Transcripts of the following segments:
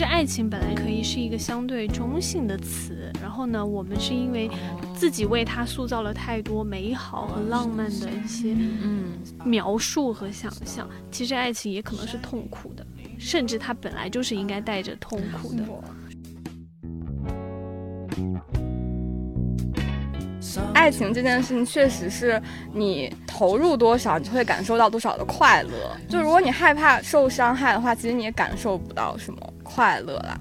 其实爱情本来可以是一个相对中性的词，然后呢，我们是因为自己为它塑造了太多美好和浪漫的一些嗯描述和想象。其实爱情也可能是痛苦的，甚至它本来就是应该带着痛苦的。爱情这件事情确实是你投入多少，你就会感受到多少的快乐。就如果你害怕受伤害的话，其实你也感受不到什么快乐了。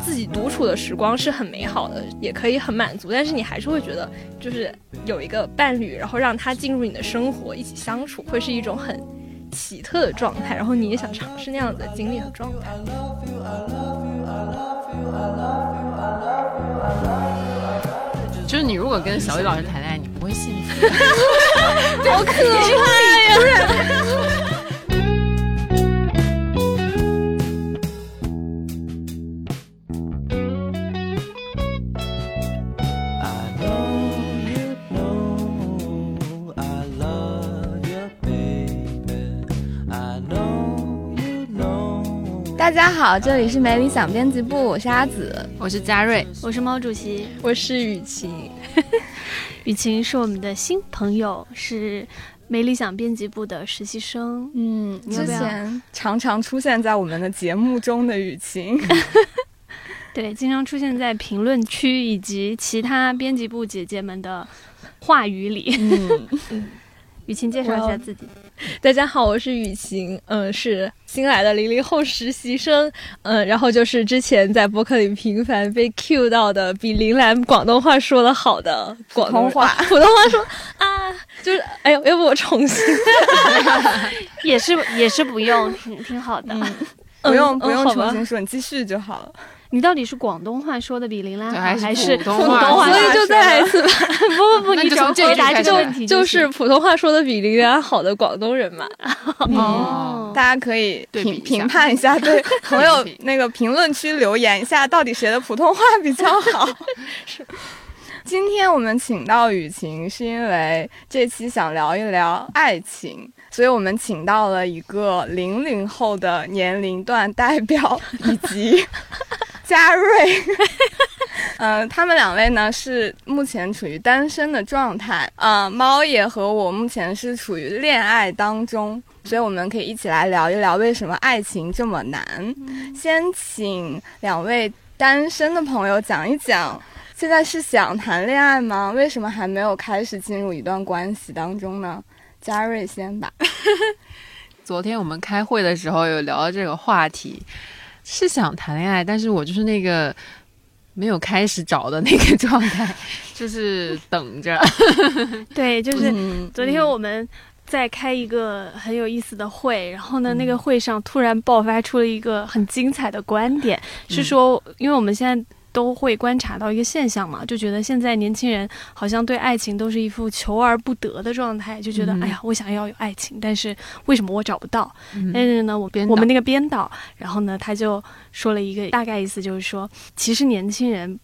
自己独处的时光是很美好的，也可以很满足，但是你还是会觉得，就是有一个伴侣，然后让他进入你的生活，一起相处，会是一种很。奇特的状态，然后你也想尝试那样子的经历和状态。就是你如果跟小雨老师谈恋爱，你不会幸福。好可怕呀！家好，这里是没理想编辑部，我是阿紫，我是佳瑞，我是毛主席，我是雨晴。雨晴是我们的新朋友，是没理想编辑部的实习生。嗯，之前常常出现在我们的节目中的雨晴，对，经常出现在评论区以及其他编辑部姐姐们的话语里。嗯。雨晴介绍一下自己。大家好，我是雨晴，嗯，是新来的零零后实习生，嗯，然后就是之前在博客里频繁被 Q 到的，比林兰广东话说的好的。广东话，普通话。说啊，就是哎呦，要不我重新，也是也是不用，挺挺好的，不用不用重新说，你继续就好了。你到底是广东话说的比林兰好，还是普通话？所以就再来一次吧。不不不，你只要回答这个问题，就是普通话说的比林兰好的广东人嘛。哦，大家可以评评判一下，对 朋友那个评论区留言一下，到底谁的普通话比较好？是。今天我们请到雨晴，是因为这期想聊一聊爱情，所以我们请到了一个零零后的年龄段代表，以及嘉瑞。嗯，他们两位呢是目前处于单身的状态。嗯，猫也和我目前是处于恋爱当中，所以我们可以一起来聊一聊为什么爱情这么难。先请两位单身的朋友讲一讲。现在是想谈恋爱吗？为什么还没有开始进入一段关系当中呢？嘉瑞先吧。昨天我们开会的时候有聊到这个话题，是想谈恋爱，但是我就是那个没有开始找的那个状态，就是等着。对，就是昨天我们在开一个很有意思的会，然后呢，那个会上突然爆发出了一个很精彩的观点，是说，因为我们现在。都会观察到一个现象嘛，就觉得现在年轻人好像对爱情都是一副求而不得的状态，就觉得哎呀，我想要有爱情，但是为什么我找不到？但是呢，我编我们那个编导，然后呢，他就说了一个大概意思，就是说，其实年轻人。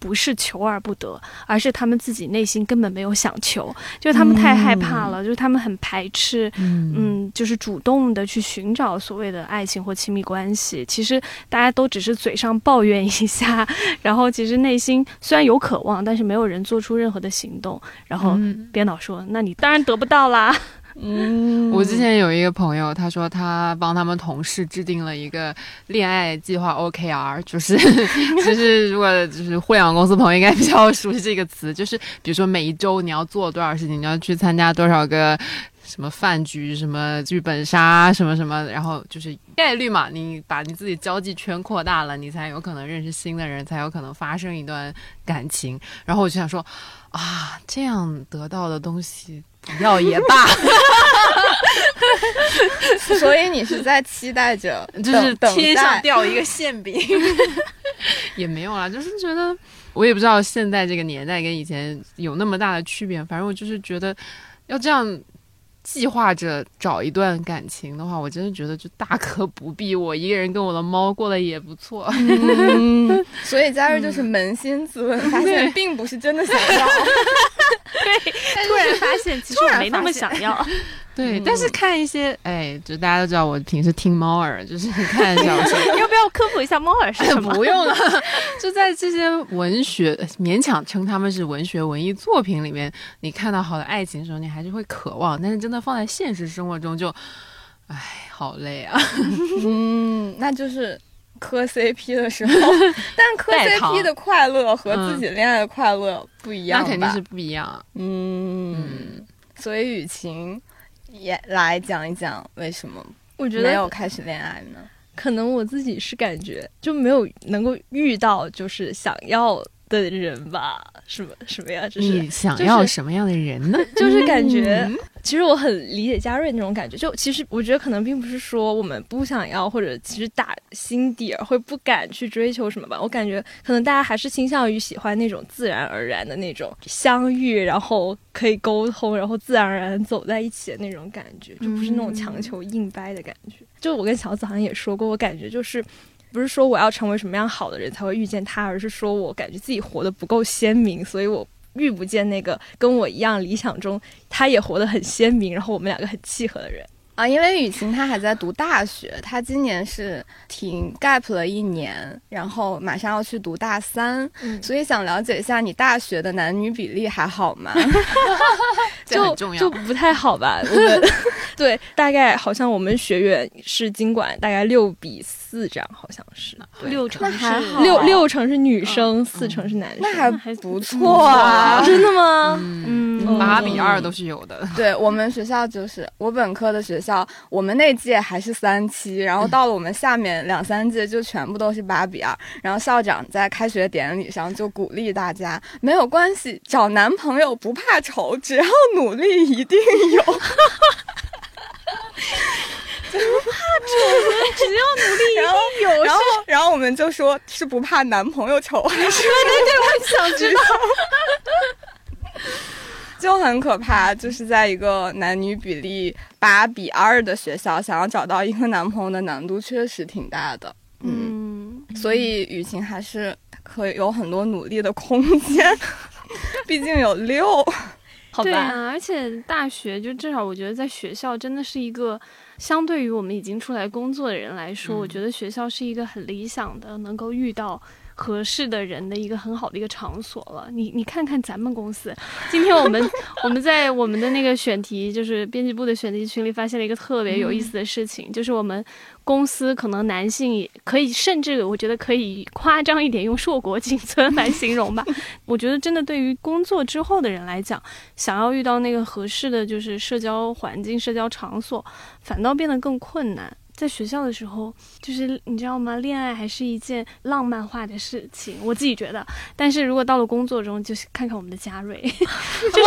不是求而不得，而是他们自己内心根本没有想求，就是他们太害怕了，就是他们很排斥，嗯，就是主动的去寻找所谓的爱情或亲密关系。其实大家都只是嘴上抱怨一下，然后其实内心虽然有渴望，但是没有人做出任何的行动。然后编导说：“那你当然得不到啦。”嗯，我之前有一个朋友，他说他帮他们同事制定了一个恋爱计划 OKR，就是 就是如果就是互联网公司朋友应该比较熟悉这个词，就是比如说每一周你要做多少事情，你要去参加多少个什么饭局、什么剧本杀、什么什么，然后就是概率嘛，你把你自己交际圈扩大了，你才有可能认识新的人，才有可能发生一段感情。然后我就想说，啊，这样得到的东西。不要也罢，所以你是在期待着，就是天上掉一个馅饼，也没有啦，就是觉得我也不知道现在这个年代跟以前有那么大的区别，反正我就是觉得要这样计划着找一段感情的话，我真的觉得就大可不必，我一个人跟我的猫过得也不错。所以嘉瑞就是扪心自问，发现并不是真的想要。对，突然发现其实我没那么想要。对，但是看一些，哎，就大家都知道我平时听猫耳，就是看小说。要不要科普一下猫耳是什么？不用了，就在这些文学勉强称他们是文学文艺作品里面，你看到好的爱情的时候，你还是会渴望。但是真的放在现实生活中，就，哎，好累啊。嗯，那就是磕 CP 的时候，但磕 CP 的快乐和自己恋爱的快乐不一样，那肯定是不一样。嗯，所以雨晴。也来讲一讲为什么我觉得没有开始恋爱呢？可能我自己是感觉就没有能够遇到就是想要的人吧？什么什么呀？这是你想要什么样的人呢？就是感觉。其实我很理解嘉瑞那种感觉，就其实我觉得可能并不是说我们不想要，或者其实打心底儿会不敢去追求什么吧。我感觉可能大家还是倾向于喜欢那种自然而然的那种相遇，然后可以沟通，然后自然而然走在一起的那种感觉，就不是那种强求硬掰的感觉。就我跟小紫好像也说过，我感觉就是不是说我要成为什么样好的人才会遇见他，而是说我感觉自己活得不够鲜明，所以我。遇不见那个跟我一样理想中，他也活得很鲜明，然后我们两个很契合的人。啊，因为雨晴她还在读大学，她今年是停 gap 了一年，然后马上要去读大三，所以想了解一下你大学的男女比例还好吗？就就不太好吧。我们 对，大概好像我们学院是经管大概六比四这样，好像是六成还好，六六成是女生，四成是男生，那还不错啊，真的吗？嗯，八比二都是有的。对我们学校就是我本科的学校。我们那届还是三七，然后到了我们下面两三届就全部都是八比二。然后校长在开学典礼上就鼓励大家，没有关系，找男朋友不怕丑，只要努力一定有。不怕丑，只要努力一定有。然后，然后我们就说是不怕男朋友丑还是？对对对，我想知道。就很可怕，就是在一个男女比例八比二的学校，想要找到一个男朋友的难度确实挺大的。嗯，所以雨晴还是可以有很多努力的空间，毕竟有六，好吧？对啊，而且大学就至少我觉得在学校真的是一个，相对于我们已经出来工作的人来说，我觉得学校是一个很理想的，能够遇到。合适的人的一个很好的一个场所了。你你看看咱们公司，今天我们 我们在我们的那个选题，就是编辑部的选题群里，发现了一个特别有意思的事情，就是我们公司可能男性也可以，甚至我觉得可以夸张一点，用硕果仅存来形容吧。我觉得真的对于工作之后的人来讲，想要遇到那个合适的就是社交环境、社交场所，反倒变得更困难。在学校的时候，就是你知道吗？恋爱还是一件浪漫化的事情，我自己觉得。但是如果到了工作中，就是看看我们的嘉瑞，就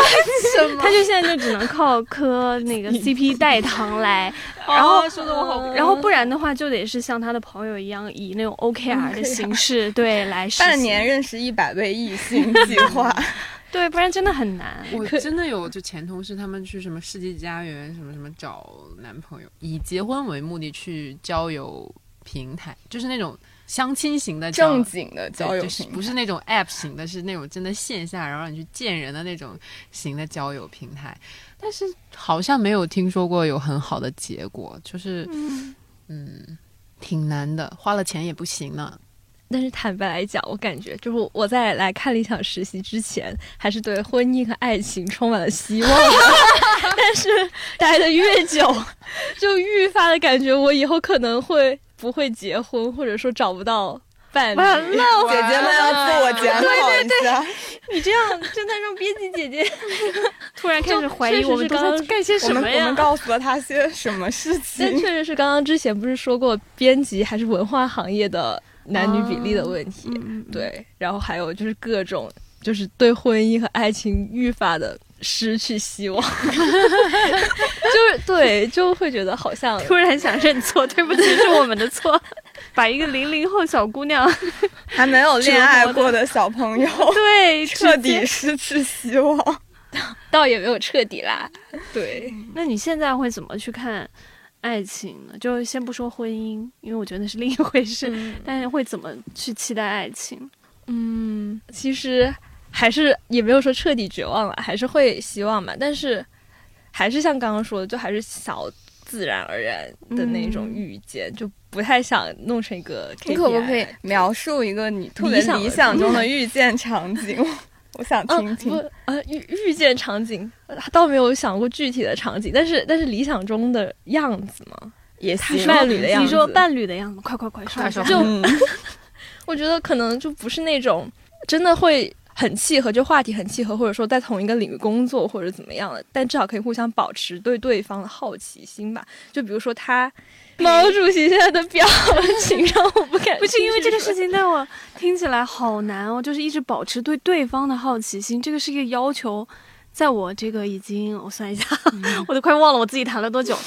什么？他就现在就只能靠磕那个 CP 代糖来，然后说的我好，然后不然的话就得是像他的朋友一样，以那种 OKR 的形式对来半年认识一百位异性计划。对，不然真的很难。我真的有就前同事，他们去什么世纪佳缘什么什么找男朋友，以结婚为目的去交友平台，就是那种相亲型的正经的交友平台，不是那种 App 型的，是那种真的线下然后让你去见人的那种型的交友平台。但是好像没有听说过有很好的结果，就是嗯，挺难的，花了钱也不行呢。但是坦白来讲，我感觉就是我在来看理想实习之前，还是对婚姻和爱情充满了希望。但是待的越久，就愈发的感觉我以后可能会不会结婚，或者说找不到伴侣。完了，姐姐们要自我检讨一下。你这样真的让编辑姐姐 突然开始怀疑我们刚刚干些什么呀？我们告诉了他些什么事情？但确实是刚刚之前不是说过，编辑还是文化行业的。男女比例的问题，对，然后还有就是各种，就是对婚姻和爱情愈发的失去希望，就是对，就会觉得好像突然想认错，对不起，是我们的错，把一个零零后小姑娘 还没有恋爱过的小朋友，对，彻底失去希望，倒也没有彻底啦，对，那你现在会怎么去看？爱情呢，就先不说婚姻，因为我觉得那是另一回事。但是会怎么去期待爱情？嗯，其实还是也没有说彻底绝望了，还是会希望嘛。但是还是像刚刚说的，就还是小自然而然的那种遇见，就不太想弄成一个。你可不可以描述一个你特别理想中的遇见场景？我想听听。呃，遇遇见场景，倒没有想过具体的场景，但是但是理想中的样子嘛，也是伴侣的样子。你说伴侣的样子，快快快说！就 我觉得可能就不是那种真的会很契合，就话题很契合，或者说在同一个领域工作或者怎么样的，但至少可以互相保持对对方的好奇心吧。就比如说他。毛主席现在的表情 让我不敢，不是因为这个事情，但我听起来好难哦。就是一直保持对对方的好奇心，这个是一个要求，在我这个已经，我算一下，我都快忘了我自己谈了多久。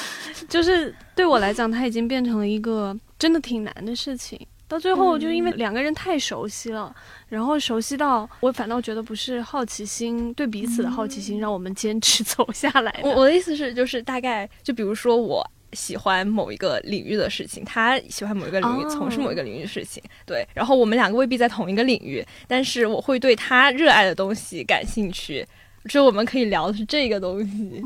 就是对我来讲，它已经变成了一个真的挺难的事情。到最后，就因为两个人太熟悉了，然后熟悉到我反倒觉得不是好奇心对彼此的好奇心让我们坚持 走下来。我我的意思是，就是大概就比如说我。喜欢某一个领域的事情，他喜欢某一个领域，从事某一个领域的事情，对。然后我们两个未必在同一个领域，但是我会对他热爱的东西感兴趣，就我们可以聊的是这个东西，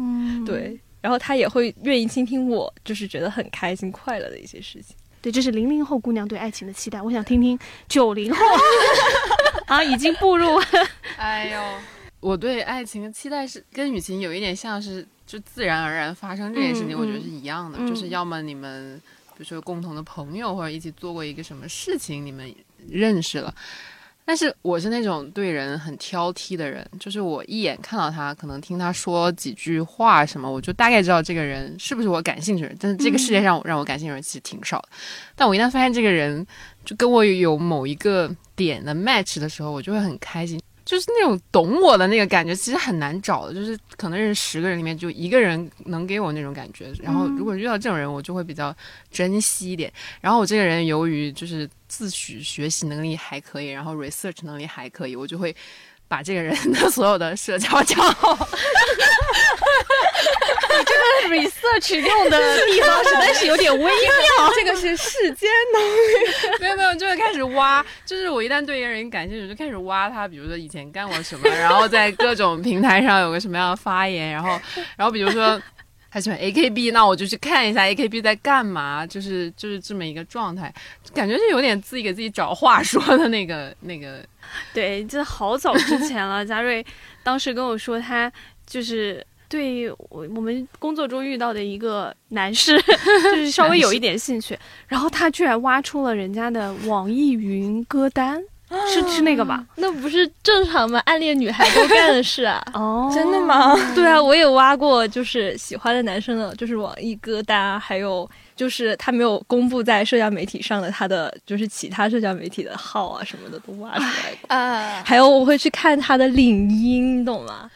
对。然后他也会愿意倾听我，就是觉得很开心快乐的一些事情。对，这是零零后姑娘对爱情的期待。我想听听九零后 啊，已经步入。哎呦，我对爱情的期待是跟雨晴有一点像是。就自然而然发生这件事情，我觉得是一样的。就是要么你们，比如说共同的朋友，或者一起做过一个什么事情，你们认识了。但是我是那种对人很挑剔的人，就是我一眼看到他，可能听他说几句话什么，我就大概知道这个人是不是我感兴趣的人。但是这个世界上让我感兴趣的人其实挺少的。但我一旦发现这个人就跟我有某一个点的 match 的时候，我就会很开心。就是那种懂我的那个感觉，其实很难找的。就是可能认识十个人里面，就一个人能给我那种感觉。然后如果遇到这种人，我就会比较珍惜一点。然后我这个人由于就是自诩学习能力还可以，然后 research 能力还可以，我就会。把这个人的 所有的社交账号，你这个 research 用的地方实在是有点微妙。这个是世间能力，没有没有，就会开始挖。就是我一旦对一个人感兴趣，就开始挖他，比如说以前干过什么，然后在各种平台上有个什么样的发言，然后然后比如说他喜欢 AKB，那我就去看一下 AKB 在干嘛，就是就是这么一个状态，感觉是有点自己给自己找话说的那个那个。对，这好早之前了。嘉瑞当时跟我说，他就是对我我们工作中遇到的一个男士，就是稍微有一点兴趣。然后他居然挖出了人家的网易云歌单，是是那个吧？那不是正常吗？暗恋女孩都干的事啊！哦，真的吗？对啊，我也挖过，就是喜欢的男生的，就是网易歌单，还有。就是他没有公布在社交媒体上的他的，就是其他社交媒体的号啊什么的都挖出来过啊。还有我会去看他的领英，你懂吗？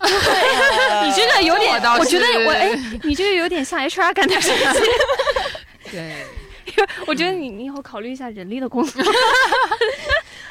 你这个有点，我觉得我哎，你这个有点像 HR 干的事情。对，我觉得你你以后考虑一下人力的工作。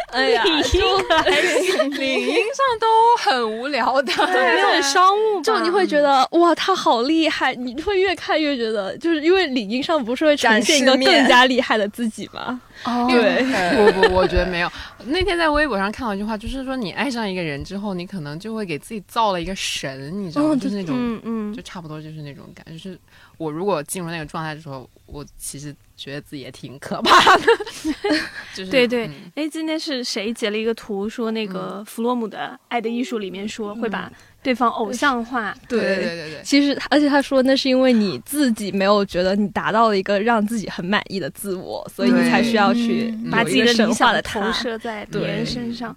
哎呀，领英领英上都很无聊的，对，很商务，就你会觉得哇，他好厉害，你会越看越觉得，就是因为领英上不是会展现一个更加厉害的自己吗？哦，对，不不，我觉得没有。那天在微博上看到一句话，就是说你爱上一个人之后，你可能就会给自己造了一个神，你知道吗？就是那种，嗯嗯，就差不多就是那种感觉。就是我如果进入那个状态的时候，我其实。觉得自己也挺可怕的，就是对对，哎，今天是谁截了一个图，说那个弗洛姆的《爱的艺术》里面说会把对方偶像化，对对对。对。其实，而且他说那是因为你自己没有觉得你达到了一个让自己很满意的自我，所以你才需要去把自己的理想的投射在别人身上。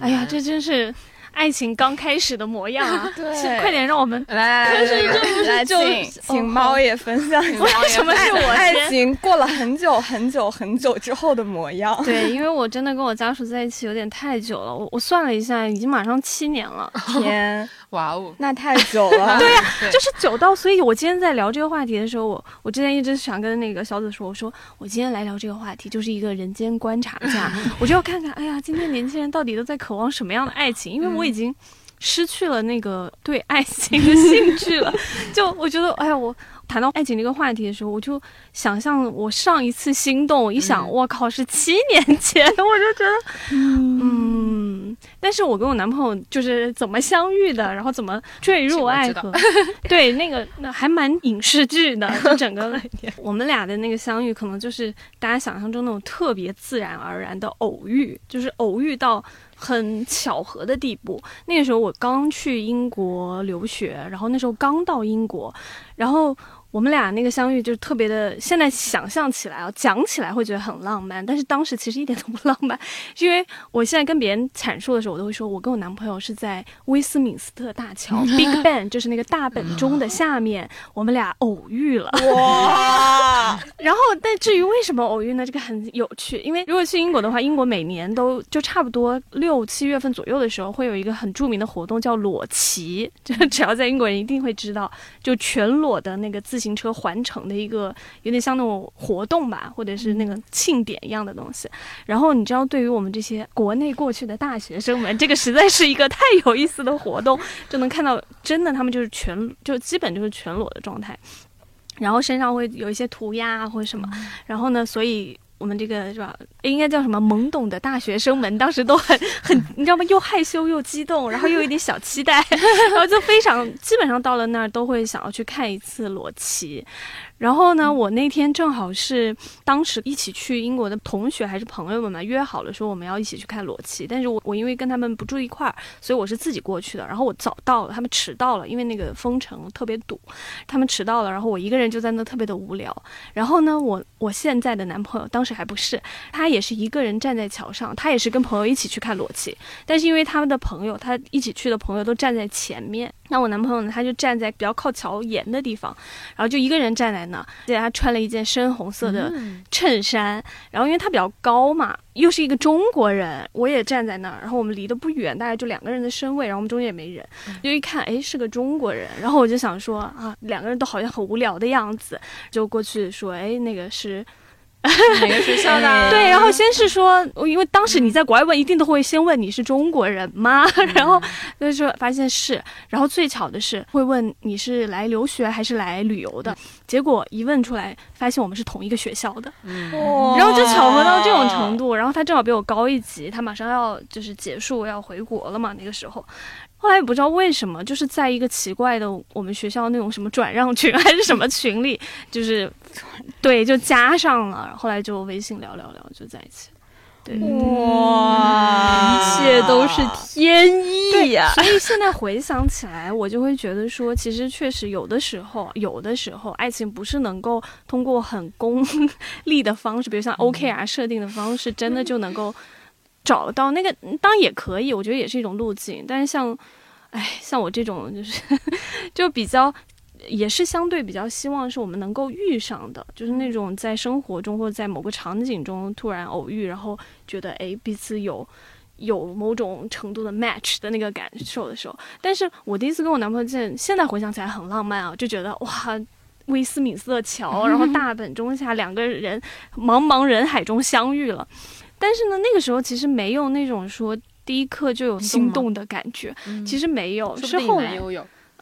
哎呀，这真是。爱情刚开始的模样啊！对，快点让我们来来来来，请请猫也分享一下，什么是我爱情过了很久很久很久之后的模样？对，因为我真的跟我家属在一起有点太久了，我我算了一下，已经马上七年了。天！哇哦，那太久了。对呀，就是久到，所以我今天在聊这个话题的时候，我我之前一直想跟那个小紫说，我说我今天来聊这个话题，就是一个人间观察家，我就要看看，哎呀，今天年轻人到底都在渴望什么样的爱情？因为我已经失去了那个对爱情的兴趣了。就我觉得，哎呀，我谈到爱情这个话题的时候，我就想象我上一次心动，一想，我靠，是七年前，我就觉得，嗯。但是我跟我男朋友就是怎么相遇的，然后怎么坠入爱河，对，那个那还蛮影视剧的，就整个我们俩的那个相遇，可能就是大家想象中那种特别自然而然的偶遇，就是偶遇到很巧合的地步。那个时候我刚去英国留学，然后那时候刚到英国，然后。我们俩那个相遇就是特别的，现在想象起来啊，讲起来会觉得很浪漫，但是当时其实一点都不浪漫，因为我现在跟别人阐述的时候，我都会说，我跟我男朋友是在威斯敏斯特大桥 （Big Ben） 就是那个大本钟的下面，我们俩偶遇了。哇！然后，但至于为什么偶遇呢？这个很有趣，因为如果去英国的话，英国每年都就差不多六七月份左右的时候，会有一个很著名的活动叫裸骑，就只要在英国人一定会知道，就全裸的那个自。自行车环城的一个有点像那种活动吧，或者是那个庆典一样的东西。然后你知道，对于我们这些国内过去的大学生们，这个实在是一个太有意思的活动，就能看到真的他们就是全就基本就是全裸的状态，然后身上会有一些涂鸦啊或者什么。然后呢，所以。我们这个是吧？应该叫什么？懵懂的大学生们当时都很 很，你知道吗？又害羞又激动，然后又有点小期待，然后就非常基本上到了那儿都会想要去看一次裸骑。然后呢，我那天正好是当时一起去英国的同学还是朋友们嘛，约好了说我们要一起去看裸骑。但是我我因为跟他们不住一块儿，所以我是自己过去的。然后我早到了，他们迟到了，因为那个封城特别堵，他们迟到了。然后我一个人就在那特别的无聊。然后呢，我我现在的男朋友当时还不是，他也是一个人站在桥上，他也是跟朋友一起去看裸骑。但是因为他们的朋友，他一起去的朋友都站在前面。那我男朋友呢？他就站在比较靠桥沿的地方，然后就一个人站在那。而且他穿了一件深红色的衬衫，然后因为他比较高嘛，又是一个中国人，我也站在那儿。然后我们离得不远，大概就两个人的身位，然后我们中间也没人，就一看，哎，是个中国人。然后我就想说啊，两个人都好像很无聊的样子，就过去说，哎，那个是。哪个学校的？对，然后先是说，因为当时你在国外问，一定都会先问你是中国人吗？然后就说发现是，然后最巧的是会问你是来留学还是来旅游的，结果一问出来，发现我们是同一个学校的，然后就巧合到这种程度。然后他正好比我高一级，他马上要就是结束要回国了嘛，那个时候。后来也不知道为什么，就是在一个奇怪的我们学校那种什么转让群还是什么群里，就是，对，就加上了。后来就微信聊聊聊，就在一起。对，哇，一切都是天意呀！所以现在回想起来，我就会觉得说，其实确实有的时候，有的时候爱情不是能够通过很功利的方式，比如像 OKR 设定的方式，真的就能够。找到那个当然也可以，我觉得也是一种路径。但是像，哎，像我这种就是，就比较也是相对比较希望是我们能够遇上的，就是那种在生活中或者在某个场景中突然偶遇，然后觉得哎彼此有有某种程度的 match 的那个感受的时候。但是我第一次跟我男朋友见，现在回想起来很浪漫啊，就觉得哇，威斯敏斯特桥，然后大本钟下两个人茫茫人海中相遇了。但是呢，那个时候其实没有那种说第一刻就有心动的感觉，其实没有，是后来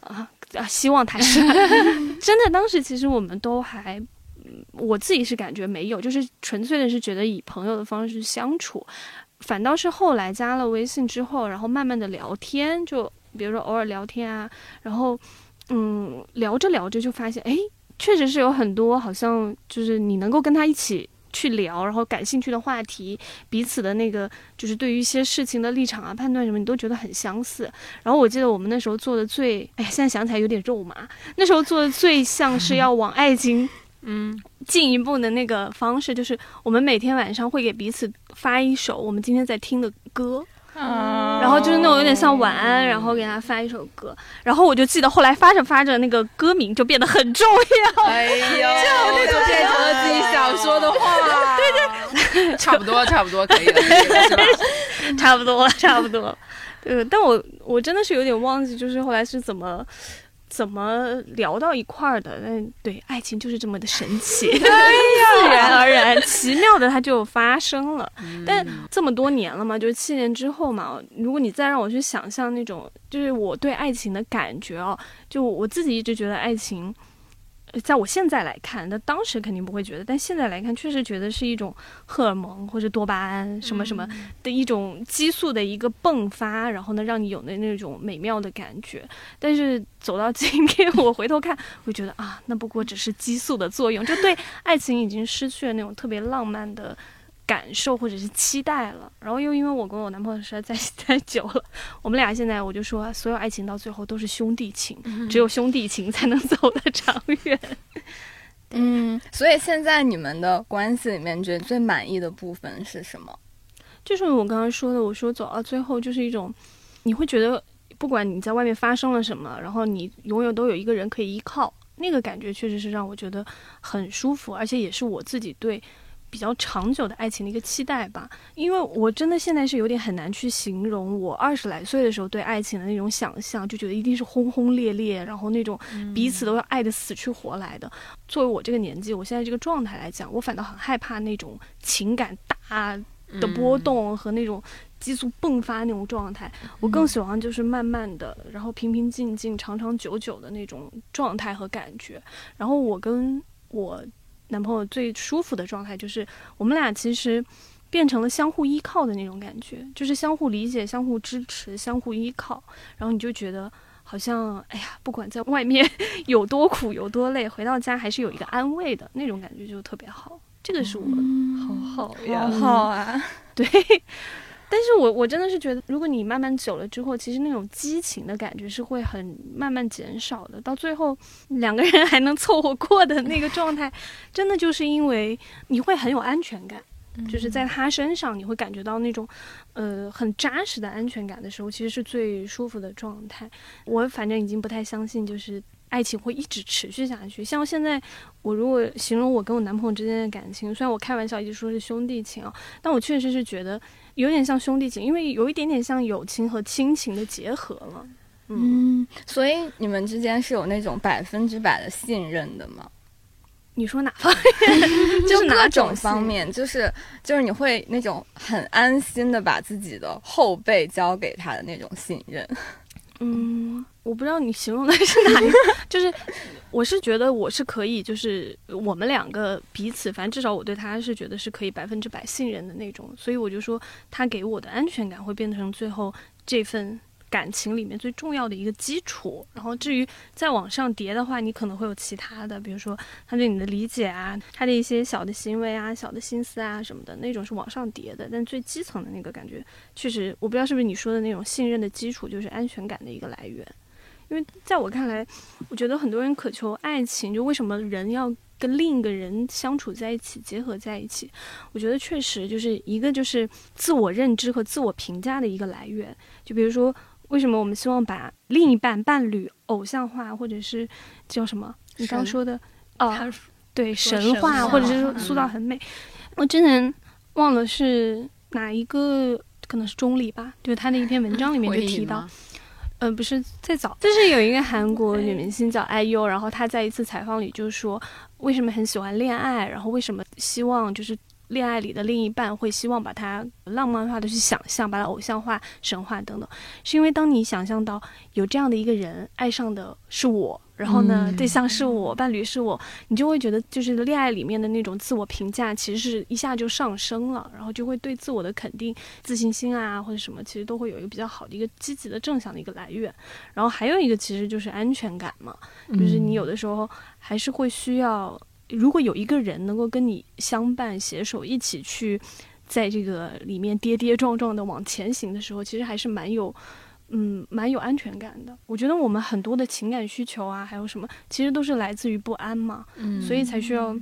啊啊，希望他是真的。当时其实我们都还，我自己是感觉没有，就是纯粹的是觉得以朋友的方式相处，反倒是后来加了微信之后，然后慢慢的聊天，就比如说偶尔聊天啊，然后嗯聊着聊着就发现，哎，确实是有很多好像就是你能够跟他一起。去聊，然后感兴趣的话题，彼此的那个就是对于一些事情的立场啊、判断什么，你都觉得很相似。然后我记得我们那时候做的最，哎，现在想起来有点肉麻。那时候做的最像是 要往爱情，嗯，进一步的那个方式，就是我们每天晚上会给彼此发一首我们今天在听的歌。然后就是那种有点像晚安，然后给他发一首歌，然后我就记得后来发着发着，那个歌名就变得很重要。哎呦，就那种变成了自己想说的话。对对，差不多差不多可以了，差不多了差不多了。对，但我我真的是有点忘记，就是后来是怎么。怎么聊到一块儿的？嗯，对，爱情就是这么的神奇，奇妙的它就发生了。但这么多年了嘛，就是七年之后嘛，如果你再让我去想象那种，就是我对爱情的感觉哦，就我自己一直觉得爱情在我现在来看，那当时肯定不会觉得，但现在来看，确实觉得是一种荷尔蒙或者多巴胺什么什么的一种激素的一个迸发，然后呢，让你有的那种美妙的感觉。但是走到今天，我回头看，会觉得啊，那不过只是激素的作用，就对爱情已经失去了那种特别浪漫的。感受或者是期待了，然后又因为我跟我男朋友实在在一起太久了，我们俩现在我就说，所有爱情到最后都是兄弟情，只有兄弟情才能 走得长远。嗯，所以现在你们的关系里面，觉得最满意的部分是什么？就是我刚刚说的，我说走到最后就是一种，你会觉得不管你在外面发生了什么，然后你永远都有一个人可以依靠，那个感觉确实是让我觉得很舒服，而且也是我自己对。比较长久的爱情的一个期待吧，因为我真的现在是有点很难去形容我二十来岁的时候对爱情的那种想象，就觉得一定是轰轰烈烈，然后那种彼此都要爱的死去活来的。作为我这个年纪，我现在这个状态来讲，我反倒很害怕那种情感大的波动和那种激素迸发那种状态。我更喜欢就是慢慢的，然后平平静静、长长久久的那种状态和感觉。然后我跟我。男朋友最舒服的状态就是我们俩其实变成了相互依靠的那种感觉，就是相互理解、相互支持、相互依靠。然后你就觉得好像哎呀，不管在外面 有多苦有多累，回到家还是有一个安慰的那种感觉，就特别好。这个是我好好呀，好啊，对。但是我我真的是觉得，如果你慢慢久了之后，其实那种激情的感觉是会很慢慢减少的。到最后两个人还能凑合过的那个状态，真的就是因为你会很有安全感，就是在他身上你会感觉到那种，呃，很扎实的安全感的时候，其实是最舒服的状态。我反正已经不太相信，就是。爱情会一直持续下去。像现在，我如果形容我跟我男朋友之间的感情，虽然我开玩笑一直说是兄弟情啊，但我确实是觉得有点像兄弟情，因为有一点点像友情和亲情的结合了。嗯，所以你们之间是有那种百分之百的信任的吗？你说哪方面？就是各种方面，就是就是你会那种很安心的把自己的后背交给他的那种信任。嗯。我不知道你形容的是哪一个，就是我是觉得我是可以，就是我们两个彼此，反正至少我对他是觉得是可以百分之百信任的那种，所以我就说他给我的安全感会变成最后这份。感情里面最重要的一个基础，然后至于再往上叠的话，你可能会有其他的，比如说他对你的理解啊，他的一些小的行为啊、小的心思啊什么的，那种是往上叠的。但最基层的那个感觉，确实我不知道是不是你说的那种信任的基础，就是安全感的一个来源。因为在我看来，我觉得很多人渴求爱情，就为什么人要跟另一个人相处在一起、结合在一起？我觉得确实就是一个就是自我认知和自我评价的一个来源。就比如说。为什么我们希望把另一半伴侣偶像化，或者是叫什么？你刚说的哦，对，神话，或者是塑造很美。我之前忘了是哪一个，可能是钟离吧，就是他的一篇文章里面就提到，嗯，不是最早，就是有一个 韩国女明星叫 IU，然后她在一次采访里就说，为什么很喜欢恋爱，然后为什么希望就是。恋爱里的另一半会希望把它浪漫化的去想象，把它偶像化、神话等等，是因为当你想象到有这样的一个人爱上的是我，然后呢，对象是我，伴侣是我，你就会觉得就是恋爱里面的那种自我评价其实是一下就上升了，然后就会对自我的肯定、自信心啊或者什么，其实都会有一个比较好的一个积极的正向的一个来源。然后还有一个其实就是安全感嘛，就是你有的时候还是会需要。如果有一个人能够跟你相伴携手，一起去在这个里面跌跌撞撞的往前行的时候，其实还是蛮有，嗯，蛮有安全感的。我觉得我们很多的情感需求啊，还有什么，其实都是来自于不安嘛，嗯，所以才需要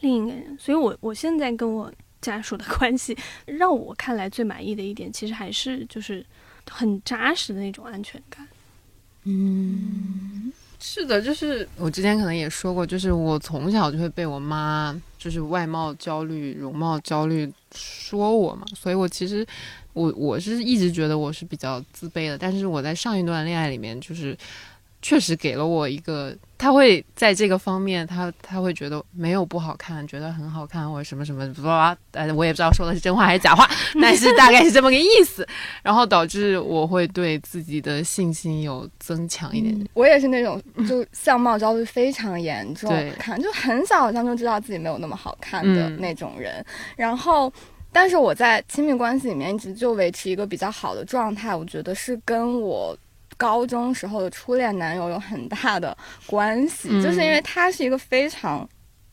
另一个人。所以我我现在跟我家属的关系，让我看来最满意的一点，其实还是就是很扎实的那种安全感，嗯。是的，就是我之前可能也说过，就是我从小就会被我妈就是外貌焦虑、容貌焦虑说我嘛，所以我其实我我是一直觉得我是比较自卑的。但是我在上一段恋爱里面，就是确实给了我一个。他会在这个方面，他他会觉得没有不好看，觉得很好看或者什么什么，不吧？呃，我也不知道说的是真话还是假话，但是大概是这么个意思，然后导致我会对自己的信心有增强一点。我也是那种就相貌焦虑非常严重，看就很小好像就知道自己没有那么好看的那种人。然后，但是我在亲密关系里面一直就维持一个比较好的状态，我觉得是跟我。高中时候的初恋男友有很大的关系，就是因为他是一个非常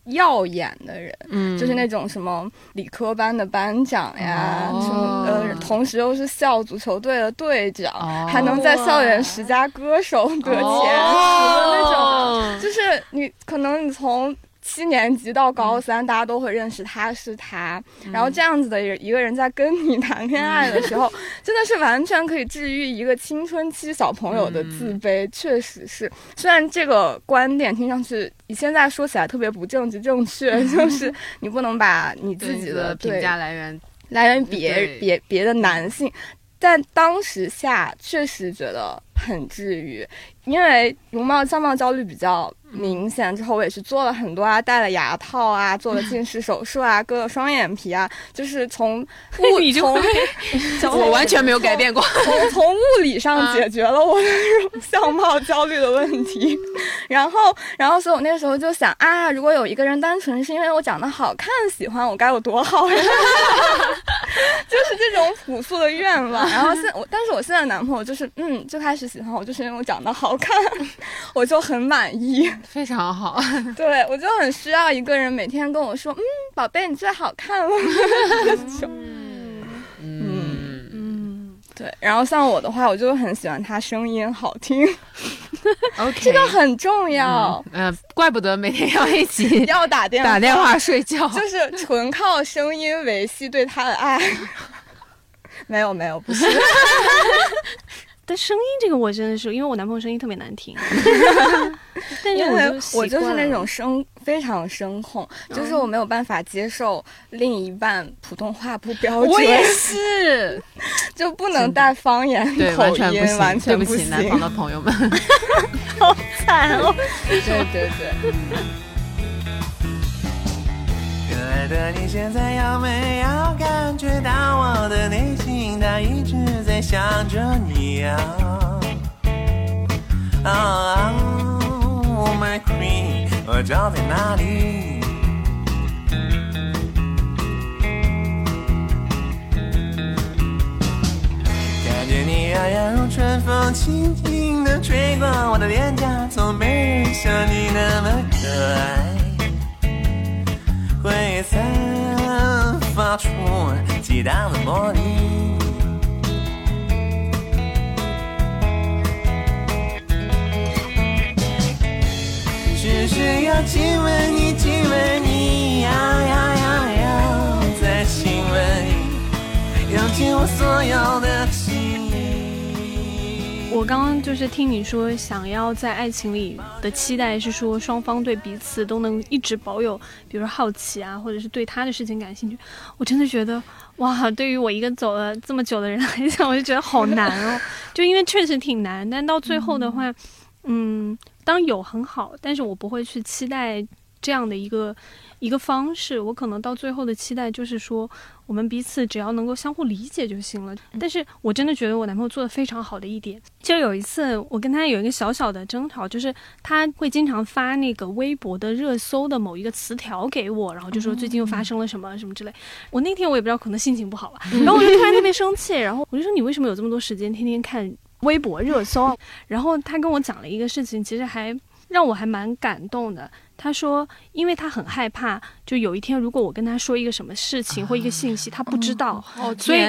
耀眼的人，嗯，就是那种什么理科班的班长呀，什么呃，同时又是校足球队的队长，还能在校园十佳歌手得前十的那种，就是你可能你从。七年级到高三，大家都会认识他是他，然后这样子的一个人在跟你 谈恋爱的时候，真的是完全可以治愈一个青春期小朋友的自卑，确实是。虽然这个观点听上去，你现在说起来特别不政治正确，就是你不能把你自己的评价来源来源别别别的男性，但当时下确实觉得很治愈，因为容貌相貌焦虑比较。明显之后，我也去做了很多啊，戴了牙套啊，做了近视手术啊，割了双眼皮啊，就是从物 从我完全没有改变过，从从物理上解决了我的 相貌焦虑的问题。然后，然后，所以我那时候就想啊，如果有一个人单纯是因为我长得好看喜欢我，该有多好呀！就是这种朴素的愿望。然后现我，但是我现在男朋友就是嗯，最开始喜欢我就是因为我长得好看，我就很满意。非常好，对我就很需要一个人每天跟我说，嗯，宝贝，你最好看了。嗯嗯嗯，对。然后像我的话，我就很喜欢他声音好听。OK，这个很重要。嗯，怪不得每天要一起要打电打电话睡觉，就是纯靠声音维系对他的爱。没有没有，不是。但声音这个我真的是，因为我男朋友声音特别难听，但因为我就是那种声非常声控，就是我没有办法接受另一半普通话不标准。我也 是，就不能带方言口音，完全不行。南方的朋友们，好惨哦！对对对。爱的你现在有没有感觉到我的内心，它一直在想着你啊？Oh my queen，我找在哪里？感觉你遥遥如春风，轻轻地吹过我的脸颊，从没人像你那么激荡的魔力，只是要亲吻你，亲吻你，呀呀呀呀再亲吻，用尽我所有的。我刚刚就是听你说，想要在爱情里的期待是说双方对彼此都能一直保有，比如说好奇啊，或者是对他的事情感兴趣。我真的觉得，哇，对于我一个走了这么久的人来讲，我就觉得好难哦。就因为确实挺难，但到最后的话，嗯，当然有很好，但是我不会去期待这样的一个。一个方式，我可能到最后的期待就是说，我们彼此只要能够相互理解就行了。但是我真的觉得我男朋友做的非常好的一点，就有一次我跟他有一个小小的争吵，就是他会经常发那个微博的热搜的某一个词条给我，然后就说最近又发生了什么什么之类。我那天我也不知道，可能心情不好吧，然后我就突然特别生气，然后我就说你为什么有这么多时间天天看微博热搜？然后他跟我讲了一个事情，其实还让我还蛮感动的。他说，因为他很害怕，就有一天如果我跟他说一个什么事情或一个信息，他不知道，所以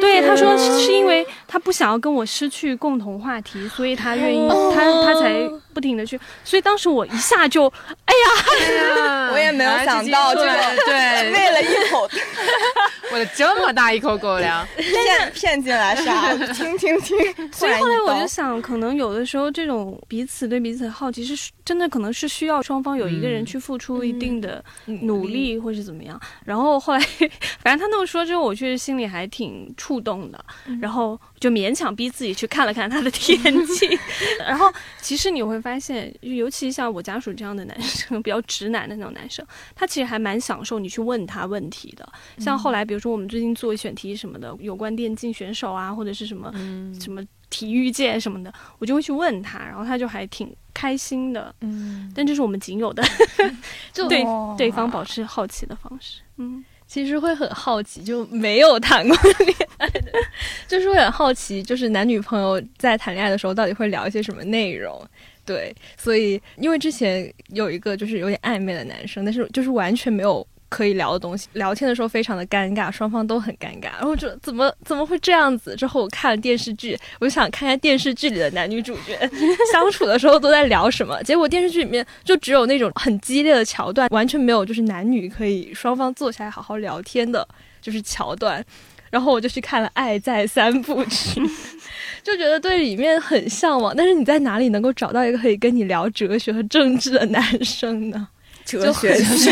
对他说是因为他不想要跟我失去共同话题，所以他愿意他他才不停的去。所以当时我一下就，哎呀，我也没有想到这个，对，为了一口，我的这么大一口狗粮，骗骗进来啥？听听听。所以后来我就想，可能有的时候这种彼此对彼此的好奇是真的，可能是需要双方有一。一个人去付出一定的努力，或是怎么样。然后后来，反正他那么说之后，我确实心里还挺触动的。然后就勉强逼自己去看了看他的天气。然后其实你会发现，尤其像我家属这样的男生，比较直男的那种男生，他其实还蛮享受你去问他问题的。像后来，比如说我们最近做选题什么的，有关电竞选手啊，或者是什么什么。体育界什么的，我就会去问他，然后他就还挺开心的。嗯，但这是我们仅有的，就对对方保持好奇的方式。嗯，其实会很好奇，就没有谈过恋爱的，就是会很好奇，就是男女朋友在谈恋爱的时候到底会聊一些什么内容。对，所以因为之前有一个就是有点暧昧的男生，但是就是完全没有。可以聊的东西，聊天的时候非常的尴尬，双方都很尴尬。然后就怎么怎么会这样子？之后我看了电视剧，我就想看看电视剧里的男女主角 相处的时候都在聊什么。结果电视剧里面就只有那种很激烈的桥段，完全没有就是男女可以双方坐下来好好聊天的，就是桥段。然后我就去看了《爱在三部曲》，就觉得对里面很向往。但是你在哪里能够找到一个可以跟你聊哲学和政治的男生呢？哲学系，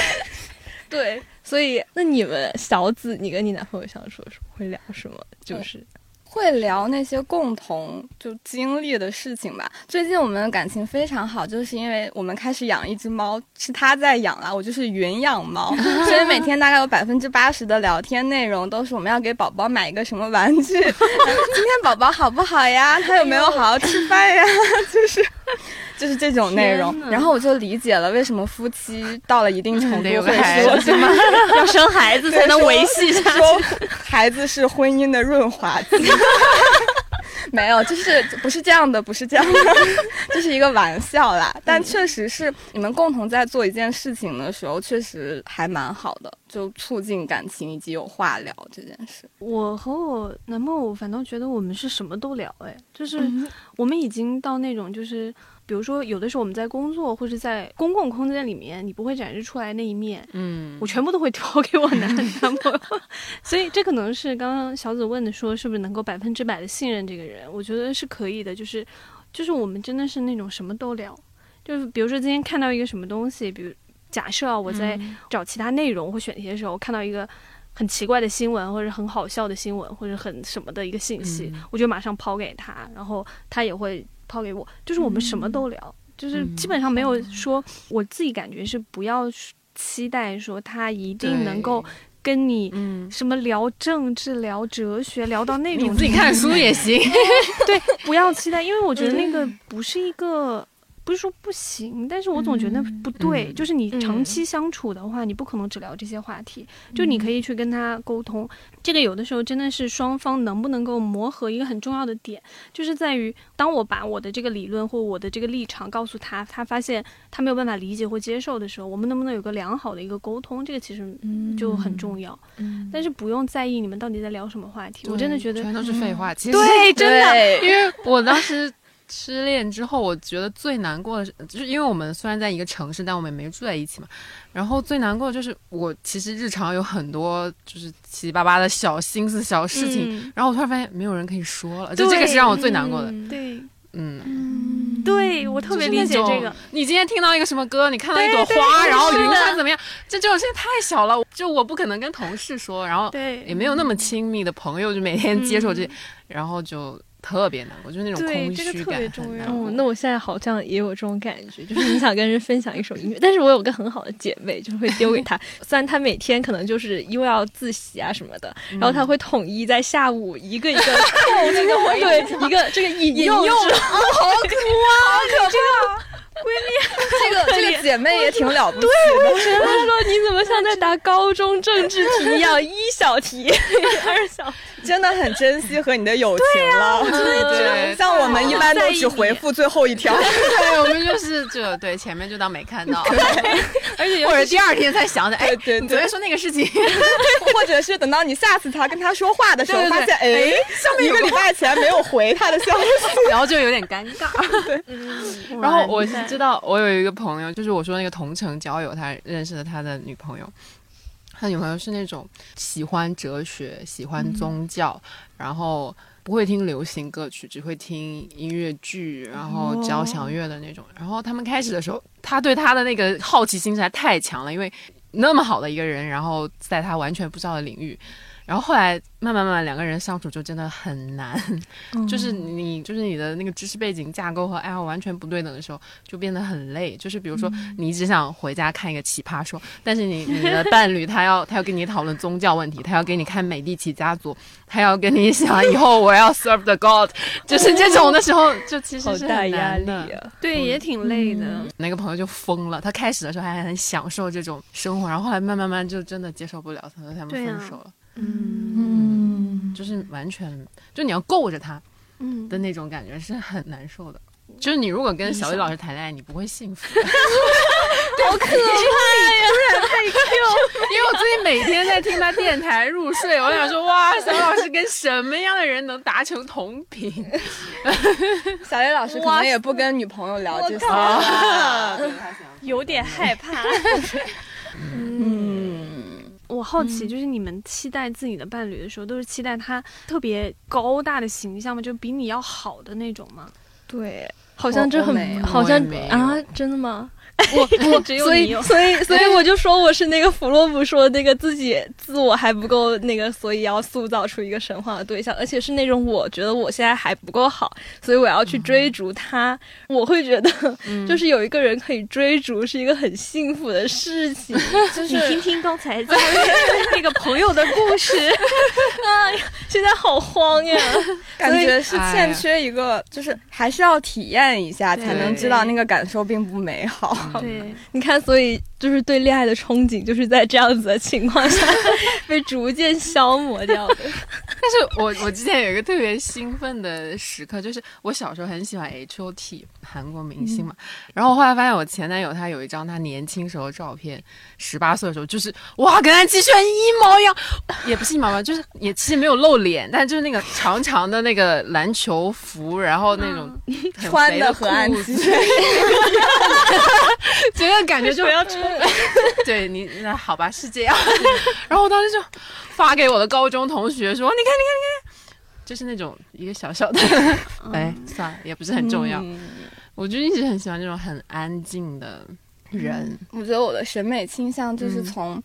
对，所以那你们小紫，你跟你男朋友相处的时候会聊什么？就是会聊那些共同就经历的事情吧。最近我们的感情非常好，就是因为我们开始养一只猫，是他在养啦，我就是云养猫，所以每天大概有百分之八十的聊天内容都是我们要给宝宝买一个什么玩具，今天宝宝好不好呀？他有没有好好吃饭呀？就是。就是这种内容，然后我就理解了为什么夫妻到了一定程度会说什么 要生孩子才能维系下去，孩子是婚姻的润滑剂。没有，就是不是这样的，不是这样的，这是一个玩笑啦。但确实是你们共同在做一件事情的时候，确实还蛮好的，就促进感情以及有话聊这件事。我和我男朋友反倒觉得我们是什么都聊，哎，就是我们已经到那种就是。比如说，有的时候我们在工作或者在公共空间里面，你不会展示出来那一面，嗯，我全部都会投给我男 男朋友，所以这可能是刚刚小紫问的，说是不是能够百分之百的信任这个人？我觉得是可以的，就是，就是我们真的是那种什么都聊，就是比如说今天看到一个什么东西，比如假设我在找其他内容或选题的时候，看到一个很奇怪的新闻或者很好笑的新闻或者很什么的一个信息，我就马上抛给他，然后他也会。抛给我，就是我们什么都聊，就是基本上没有说，我自己感觉是不要期待说他一定能够跟你什么聊政治、聊哲学，聊到那种你自己看书也行，对，不要期待，因为我觉得那个不是一个。不是说不行，但是我总觉得不对。就是你长期相处的话，你不可能只聊这些话题。就你可以去跟他沟通，这个有的时候真的是双方能不能够磨合一个很重要的点，就是在于当我把我的这个理论或我的这个立场告诉他，他发现他没有办法理解或接受的时候，我们能不能有个良好的一个沟通？这个其实就很重要。但是不用在意你们到底在聊什么话题，我真的觉得全都是废话。其实对，真的，因为我当时。失恋之后，我觉得最难过的是，就是因为我们虽然在一个城市，但我们也没住在一起嘛。然后最难过的就是，我其实日常有很多就是七七八八的小心思、小事情，然后我突然发现没有人可以说了，就这个是让我最难过的。对，嗯，对我特别理解这个。你今天听到一个什么歌，你看到一朵花，然后云彩怎么样？就这种事情太小了，就我不可能跟同事说，然后也没有那么亲密的朋友，就每天接受这，然后就。特别难过，就是那种空虚感。嗯，那我现在好像也有这种感觉，就是你想跟人分享一首音乐，但是我有个很好的姐妹，就会丢给她。虽然她每天可能就是因为要自习啊什么的，然后她会统一在下午一个一个 扣这个回对一个这个引用，好苦啊，好可怕。闺蜜，这个这个姐妹也挺了不起的。对，我觉得说你怎么像在答高中政治题一样，一小题，二小。真的很珍惜和你的友情了，对，像我们一般都只回复最后一条，对，我们就是就对前面就当没看到，而且或者第二天才想起来，哎，对，昨天说那个事情，或者是等到你下次他跟他说话的时候，发现哎，上一个礼拜前没有回他的消息，然后就有点尴尬。对，然后我是知道，我有一个朋友，就是我说那个同城交友，他认识了他的女朋友。他女朋友是那种喜欢哲学、喜欢宗教，然后不会听流行歌曲，只会听音乐剧，然后交响乐的那种。然后他们开始的时候，他对他的那个好奇心实在太强了，因为那么好的一个人，然后在他完全不知道的领域。然后后来慢慢慢慢两个人相处就真的很难，就是你就是你的那个知识背景架构和爱好完全不对等的时候，就变得很累。就是比如说你只想回家看一个奇葩说，但是你你的伴侣他要他要跟你讨论宗教问题，他要给你看美第奇家族，他要跟你想以后我要 serve the god，就是这种的时候就其实是很难的，对，也挺累的。那个朋友就疯了，他开始的时候还很享受这种生活，然后后来慢慢慢就真的接受不了，他和他们分手了。嗯，就是完全，就你要够着他，嗯的那种感觉是很难受的。就是你如果跟小雨老师谈恋爱，你不会幸福。好可怕呀！突然太 Q，因为我最近每天在听他电台入睡，我想说，哇，小雨老师跟什么样的人能达成同频？小雨老师可能也不跟女朋友聊这些，有点害怕。我好奇，就是你们期待自己的伴侣的时候，都是期待他特别高大的形象吗？就比你要好的那种吗？对，好像这很，好像啊，真的吗？我 我只有所以所以所以我就说我是那个弗洛姆说那个自己自我还不够那个，所以要塑造出一个神话的对象，而且是那种我觉得我现在还不够好，所以我要去追逐他。我会觉得，就是有一个人可以追逐是一个很幸福的事情。就是你听听刚才那个朋友的故事，哎呀，现在好慌呀，感觉是欠缺一个，就是还是要体验一下才能知道那个感受并不美好。对，你看，所以就是对恋爱的憧憬，就是在这样子的情况下 被逐渐消磨掉的。但是我我之前有一个特别兴奋的时刻，就是我小时候很喜欢 H O T 韩国明星嘛，然后我后来发现我前男友他有一张他年轻时候照片，十八岁的时候，就是哇，跟他继续一模一样，也不是一毛吧，就是也其实没有露脸，但就是那个长长的那个篮球服，然后那种穿的和安吉。觉得感觉就不要出 对你那好吧是这样，然后我当时就发给我的高中同学说：“你看，你看，你看，就是那种一个小小的，哎，算了，也不是很重要。我就一直很喜欢这种很安静的人。我觉得我的审美倾向就是从。”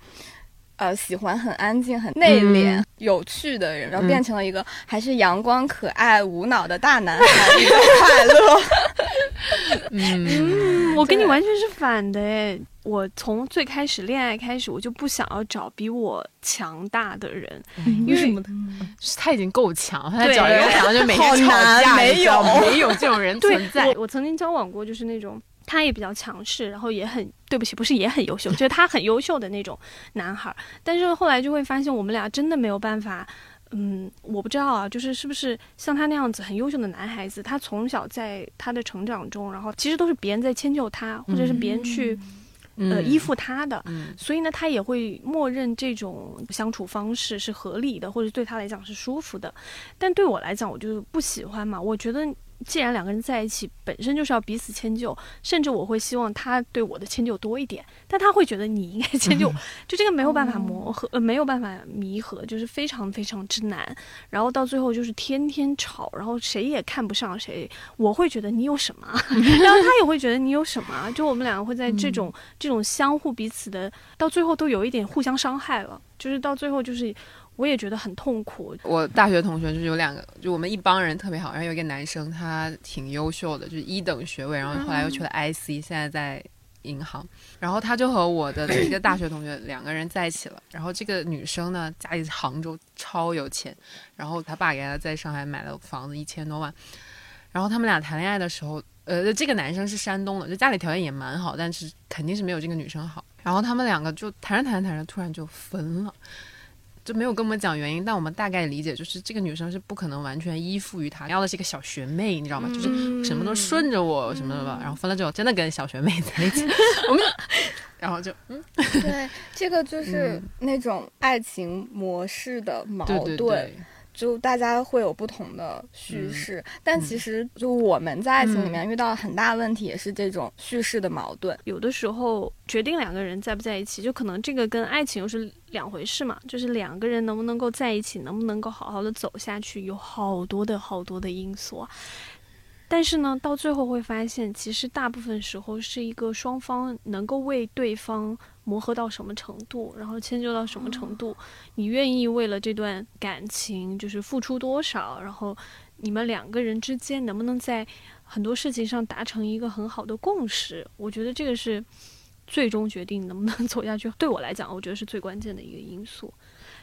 呃，喜欢很安静、很内敛、有趣的人，然后变成了一个还是阳光、可爱、无脑的大男孩，快乐。嗯，我跟你完全是反的哎！我从最开始恋爱开始，我就不想要找比我强大的人，因为什么呢？他已经够强，他找一个强就每天吵架，没有没有这种人 存在。我曾经交往过，就是那种。他也比较强势，然后也很对不起，不是也很优秀，就是他很优秀的那种男孩。但是后来就会发现，我们俩真的没有办法。嗯，我不知道啊，就是是不是像他那样子很优秀的男孩子，他从小在他的成长中，然后其实都是别人在迁就他，或者是别人去呃依附他的，所以呢，他也会默认这种相处方式是合理的，或者对他来讲是舒服的。但对我来讲，我就不喜欢嘛，我觉得。既然两个人在一起，本身就是要彼此迁就，甚至我会希望他对我的迁就多一点，但他会觉得你应该迁就，就这个没有办法磨合，呃，没有办法弥合，就是非常非常之难。然后到最后就是天天吵，然后谁也看不上谁。我会觉得你有什么，然后他也会觉得你有什么，就我们两个会在这种这种相互彼此的，到最后都有一点互相伤害了，就是到最后就是。我也觉得很痛苦。我大学同学就是有两个，就我们一帮人特别好，然后有一个男生，他挺优秀的，就是一等学位，然后后来又去了 IC，现在在银行。然后他就和我的一个大学同学两个人在一起了。然后这个女生呢，家里杭州超有钱，然后他爸给他在上海买了房子一千多万。然后他们俩谈恋爱的时候，呃，这个男生是山东的，就家里条件也蛮好，但是肯定是没有这个女生好。然后他们两个就谈着谈着谈着，突然就分了。就没有跟我们讲原因，但我们大概理解，就是这个女生是不可能完全依附于他，要的是一个小学妹，你知道吗？就是什么都顺着我什么的吧。然后分了之后，真的跟小学妹在一起，我们，然后就嗯，对，这个就是那种爱情模式的矛盾。就大家会有不同的叙事，但其实就我们在爱情里面遇到很大问题，也是这种叙事的矛盾。有的时候决定两个人在不在一起，就可能这个跟爱情又是两回事嘛。就是两个人能不能够在一起，能不能够好好的走下去，有好多的好多的因素。但是呢，到最后会发现，其实大部分时候是一个双方能够为对方。磨合到什么程度，然后迁就到什么程度，你愿意为了这段感情就是付出多少，然后你们两个人之间能不能在很多事情上达成一个很好的共识？我觉得这个是最终决定能不能走下去。对我来讲，我觉得是最关键的一个因素。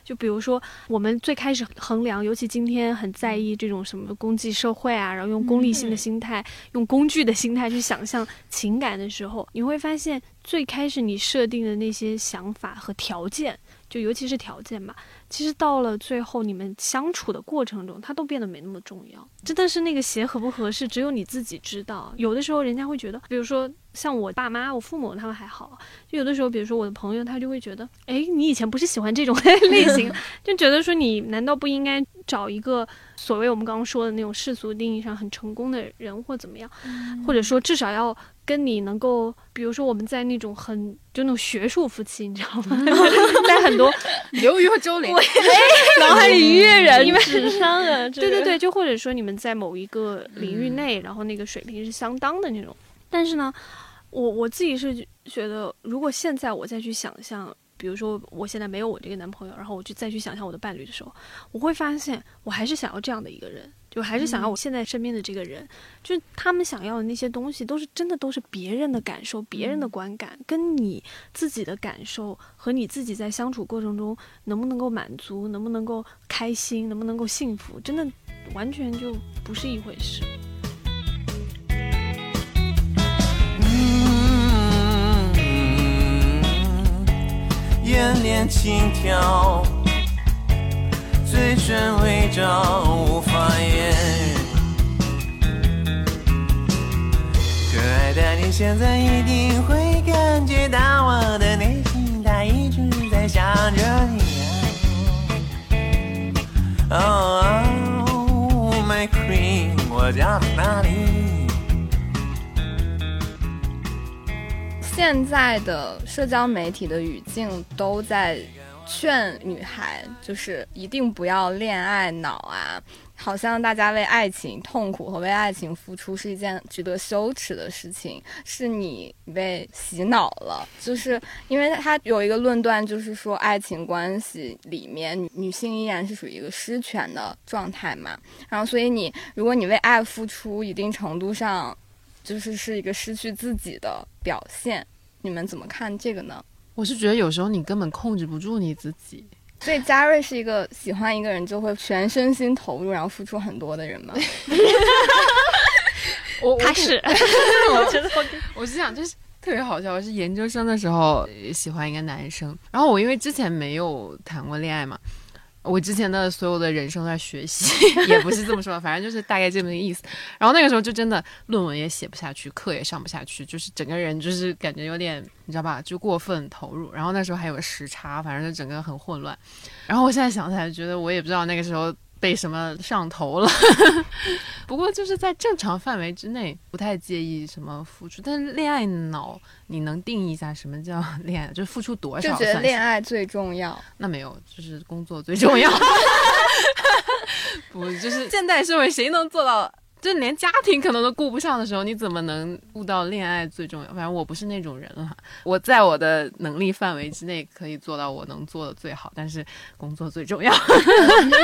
就比如说，我们最开始衡量，尤其今天很在意这种什么功绩社会啊，然后用功利性的心态、用工具的心态去想象情感的时候，你会发现，最开始你设定的那些想法和条件，就尤其是条件吧。其实到了最后，你们相处的过程中，它都变得没那么重要。真的是那个鞋合不合适，只有你自己知道。有的时候，人家会觉得，比如说像我爸妈、我父母他们还好。就有的时候，比如说我的朋友，他就会觉得，哎，你以前不是喜欢这种 类型，就觉得说你难道不应该找一个所谓我们刚刚说的那种世俗定义上很成功的人，或怎么样，或者说至少要。跟你能够，比如说我们在那种很就那种学术夫妻，你知道吗？在很多刘瑜和周玲，脑海里跃然纸上啊！对对对，就或者说你们在某一个领域内，然后那个水平是相当的那种。但是呢，我我自己是觉得，如果现在我再去想象，比如说我现在没有我这个男朋友，然后我就再去想象我的伴侣的时候，我会发现我还是想要这样的一个人。就还是想要我现在身边的这个人，就他们想要的那些东西，都是真的，都是别人的感受、别人的观感，跟你自己的感受和你自己在相处过程中能不能够满足，能不能够开心，能不能够幸福，真的完全就不是一回事。眼帘轻挑。嘴唇微张，无法言可爱的你现在一定会感觉到我的内心，它一直在想着你。Oh my queen，我家在哪里？现在的社交媒体的语境都在。劝女孩就是一定不要恋爱脑啊！好像大家为爱情痛苦和为爱情付出是一件值得羞耻的事情，是你被洗脑了。就是因为他有一个论断，就是说爱情关系里面女女性依然是属于一个失权的状态嘛。然后所以你如果你为爱付出一定程度上，就是是一个失去自己的表现。你们怎么看这个呢？我是觉得有时候你根本控制不住你自己，所以嘉瑞是一个喜欢一个人就会全身心投入，然后付出很多的人吗？我他是，我觉得我是想就是特别好笑。我是研究生的时候喜欢一个男生，然后我因为之前没有谈过恋爱嘛。我之前的所有的人生在学习，也不是这么说，反正就是大概这么个意思。然后那个时候就真的论文也写不下去，课也上不下去，就是整个人就是感觉有点，你知道吧，就过分投入。然后那时候还有时差，反正就整个很混乱。然后我现在想起来，觉得我也不知道那个时候。被什么上头了？不过就是在正常范围之内，不太介意什么付出。但是恋爱脑，你能定义一下什么叫 恋爱？就是付出多少？就觉得恋爱最重要？那没有，就是工作最重要。不，就是现代社会谁能做到？就连家庭可能都顾不上的时候，你怎么能悟到恋爱最重要？反正我不是那种人了。我在我的能力范围之内可以做到我能做的最好，但是工作最重要。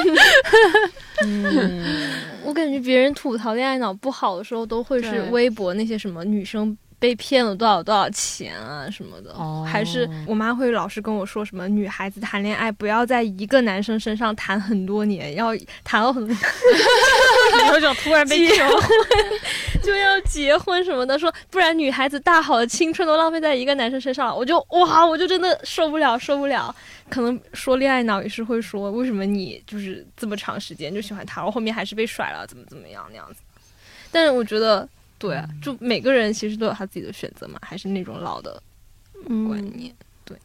嗯，我感觉别人吐槽恋爱脑不好的时候，都会是微博那些什么女生。被骗了多少多少钱啊什么的，还是我妈会老是跟我说什么女孩子谈恋爱不要在一个男生身上谈很多年，要谈了很多，有种突然被结婚 就要结婚什么的，说不然女孩子大好的青春都浪费在一个男生身上了，我就哇，我就真的受不了受不了。可能说恋爱脑也是会说，为什么你就是这么长时间就喜欢他，然后后面还是被甩了，怎么怎么样那样子？但是我觉得。对，啊就每个人其实都有他自己的选择嘛，还是那种老的观念。对，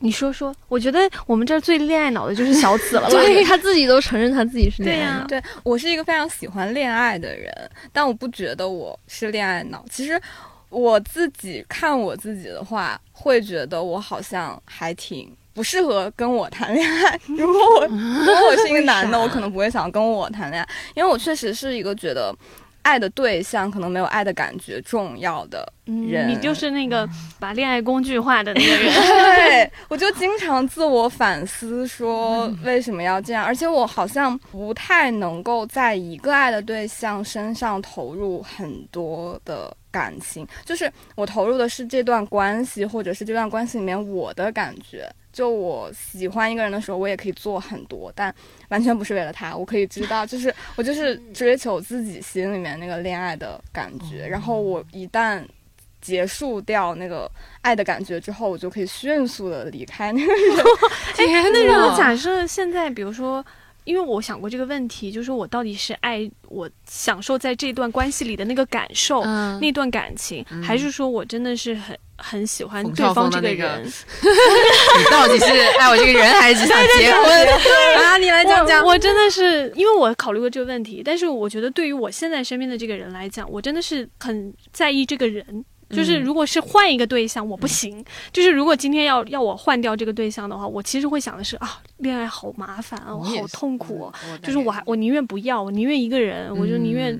你说说，我觉得我们这儿最恋爱脑的就是小紫了，对他自己都承认他自己是恋爱脑。对我是一个非常喜欢恋爱的人，但我不觉得我是恋爱脑。其实我自己看我自己的话，会觉得我好像还挺不适合跟我谈恋爱。如果我如果我是一个男的，我可能不会想跟我谈恋爱，因为我确实是一个觉得。爱的对象可能没有爱的感觉重要的人，你就是那个把恋爱工具化的那个人。对，我就经常自我反思，说为什么要这样？而且我好像不太能够在一个爱的对象身上投入很多的感情，就是我投入的是这段关系，或者是这段关系里面我的感觉。就我喜欢一个人的时候，我也可以做很多，但完全不是为了他。我可以知道，就是 我就是追求自己心里面那个恋爱的感觉。然后我一旦结束掉那个爱的感觉之后，我就可以迅速的离开那个人。哎，那如果假设现在，比如说。因为我想过这个问题，就是我到底是爱我享受在这段关系里的那个感受，那段感情，还是说我真的是很很喜欢对方这个人？你到底是爱我这个人，还是想 结婚 啊？你来讲讲。我真的是，因为我考虑过这个问题，但是我觉得对于我现在身边的这个人来讲，我真的是很在意这个人。就是如果是换一个对象，我不行。就是如果今天要要我换掉这个对象的话，我其实会想的是啊，恋爱好麻烦啊，我好痛苦。就是我还我宁愿不要，我宁愿一个人，我就宁愿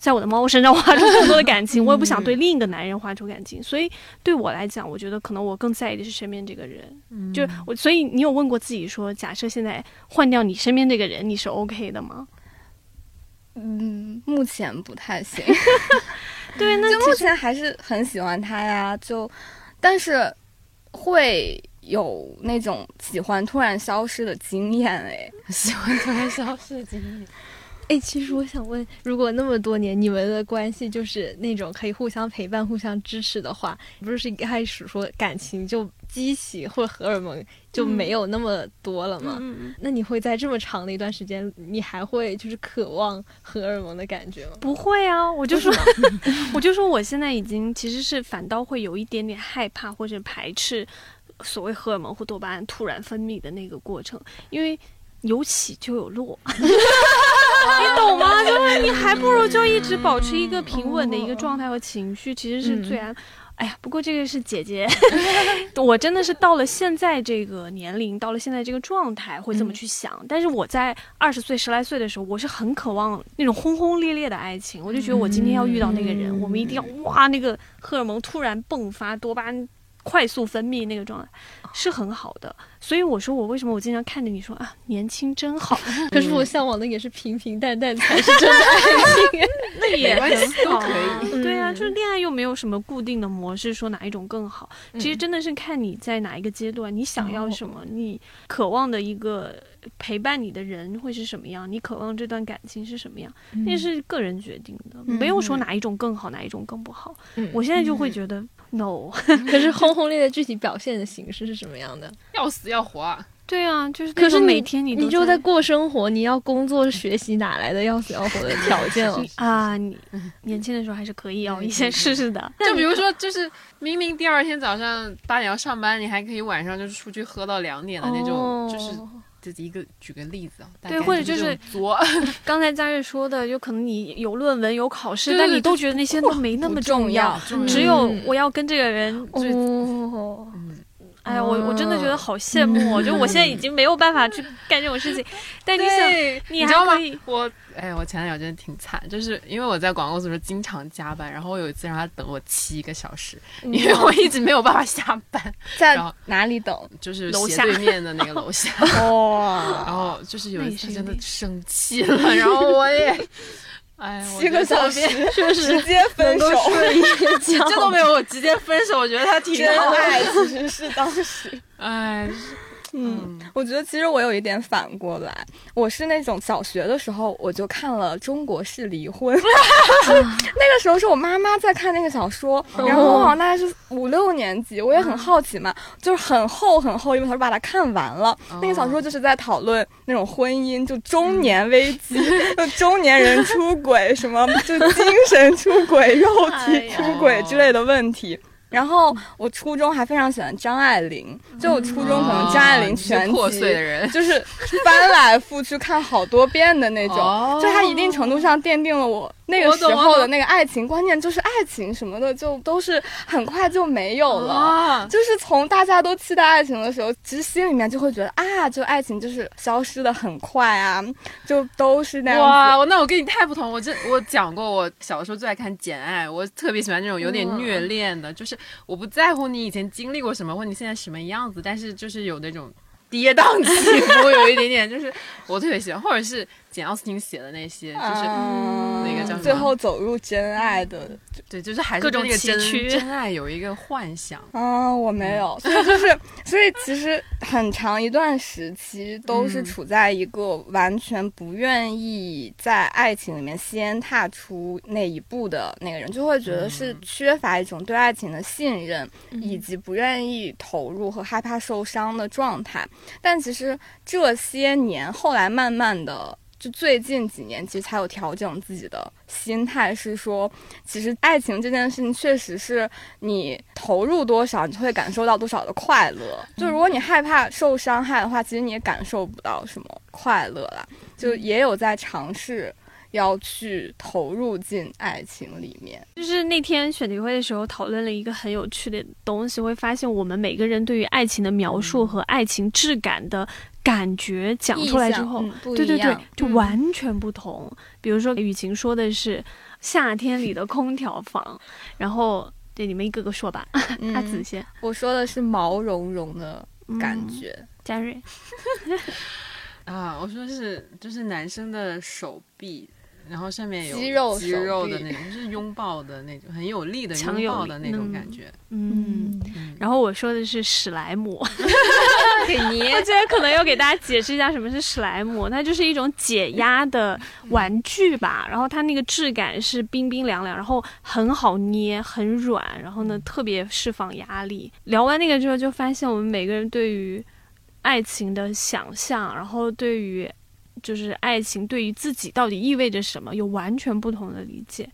在我的猫身上花出更多的感情，我也不想对另一个男人花出感情。所以对我来讲，我觉得可能我更在意的是身边这个人。就我，所以你有问过自己说，假设现在换掉你身边这个人，你是 OK 的吗？嗯，目前不太行。对，那就目前还是很喜欢他呀。就，但是会有那种喜欢突然消失的经验哎，喜欢突然消失的经验。哎，其实我想问，如果那么多年你们的关系就是那种可以互相陪伴、互相支持的话，不是一开始说感情就激起或者荷尔蒙就没有那么多了吗？那你会在这么长的一段时间，你还会就是渴望荷尔蒙的感觉吗？不会啊，我就说，我就说我现在已经其实是反倒会有一点点害怕或者排斥所谓荷尔蒙或多巴胺突然分泌的那个过程，因为。有起就有落，你懂吗？就是你还不如就一直保持一个平稳的一个状态和情绪，其实是最安。哎呀，不过这个是姐姐，我真的是到了现在这个年龄，到了现在这个状态会这么去想。但是我在二十岁十来岁的时候，我是很渴望那种轰轰烈烈的爱情，我就觉得我今天要遇到那个人，我们一定要哇，那个荷尔蒙突然迸发，多巴胺。快速分泌那个状态是很好的，所以我说我为什么我经常看着你说啊年轻真好，可是我向往的也是平平淡淡才是真的爱情，那也很好，可以。对啊，就是恋爱又没有什么固定的模式，说哪一种更好，其实真的是看你在哪一个阶段，你想要什么，你渴望的一个陪伴你的人会是什么样，你渴望这段感情是什么样，那是个人决定的，没有说哪一种更好，哪一种更不好。我现在就会觉得。No，可是轰轰烈烈具体表现的形式是什么样的？要死要活啊！对啊，就是。可是每天你你就在过生活，你要工作学习，哪来的要死要活的条件啊？你年轻的时候还是可以熬一些试试的。就比如说，就是明明第二天早上八点要上班，你还可以晚上就是出去喝到两点的那种，就是。这一个举个例子啊，对，或者就是 刚才佳悦说的，有可能你有论文有考试，但你都觉得那些都没那么重要，只有我要跟这个人。哦，哎呀，我我真的觉得好羡慕，就我现在已经没有办法去干这种事情，但你想，你知道吗？我。哎，我前男友真的挺惨，就是因为我在广告公司时候经常加班，然后我有一次让他等我七个小时，因为我一直没有办法下班。在哪里等？就是斜对面的那个楼 下。哇！然后就是有一次真的生气了，然后我也，哎，七个小时确实直接分手，这都没有我直接分手，我觉得他挺真爱，其实是当时，哎。嗯，我觉得其实我有一点反过来，我是那种小学的时候我就看了《中国式离婚》那个时候是我妈妈在看那个小说，然后我好像大概是五六年级，我也很好奇嘛，就是很厚很厚一本小说把它看完了。那个小说就是在讨论那种婚姻，就中年危机，就中年人出轨什么，就精神出轨、肉体出轨之类的问题。然后我初中还非常喜欢张爱玲，就我初中可能张爱玲全集破碎的人，就是翻来覆去看好多遍的那种，就它一定程度上奠定了我。那个时候的那个爱情观念，就是爱情什么的，就都是很快就没有了。就是从大家都期待爱情的时候，其实心里面就会觉得啊，就爱情就是消失的很快啊，就都是那样。哇，那我跟你太不同。我这我讲过，我小时候最爱看《简爱》，我特别喜欢那种有点虐恋的，就是我不在乎你以前经历过什么，或你现在什么样子，但是就是有那种跌宕起伏，有一点点，就是我特别喜欢，或者是。简奥斯汀写的那些，就是那个叫最后走入真爱的，对，就是还是各种真真爱有一个幻想。啊，我没有，所以就是，所以其实很长一段时期都是处在一个完全不愿意在爱情里面先踏出那一步的那个人，就会觉得是缺乏一种对爱情的信任，以及不愿意投入和害怕受伤的状态。但其实这些年后来慢慢的。就最近几年，其实才有调整自己的心态，是说，其实爱情这件事情确实是你投入多少，你就会感受到多少的快乐。就如果你害怕受伤害的话，其实你也感受不到什么快乐了。就也有在尝试要去投入进爱情里面。就是那天选题会的时候讨论了一个很有趣的东西，会发现我们每个人对于爱情的描述和爱情质感的。感觉讲出来之后，对对对，就完全不同。比如说，雨晴说的是夏天里的空调房，然后对你们一个个说吧。阿紫先，我说的是毛茸茸的感觉。嘉瑞，啊，我说是就是男生的手臂。然后上面有肌肉肌肉的那种，就是拥抱的那种，很有力的拥抱的那种感觉。嗯，然后我说的是史莱姆，给捏。我觉得可能要给大家解释一下什么是史莱姆，它就是一种解压的玩具吧。然后它那个质感是冰冰凉凉，然后很好捏，很软，然后呢特别释放压力。聊完那个之后，就发现我们每个人对于爱情的想象，然后对于。就是爱情对于自己到底意味着什么，有完全不同的理解。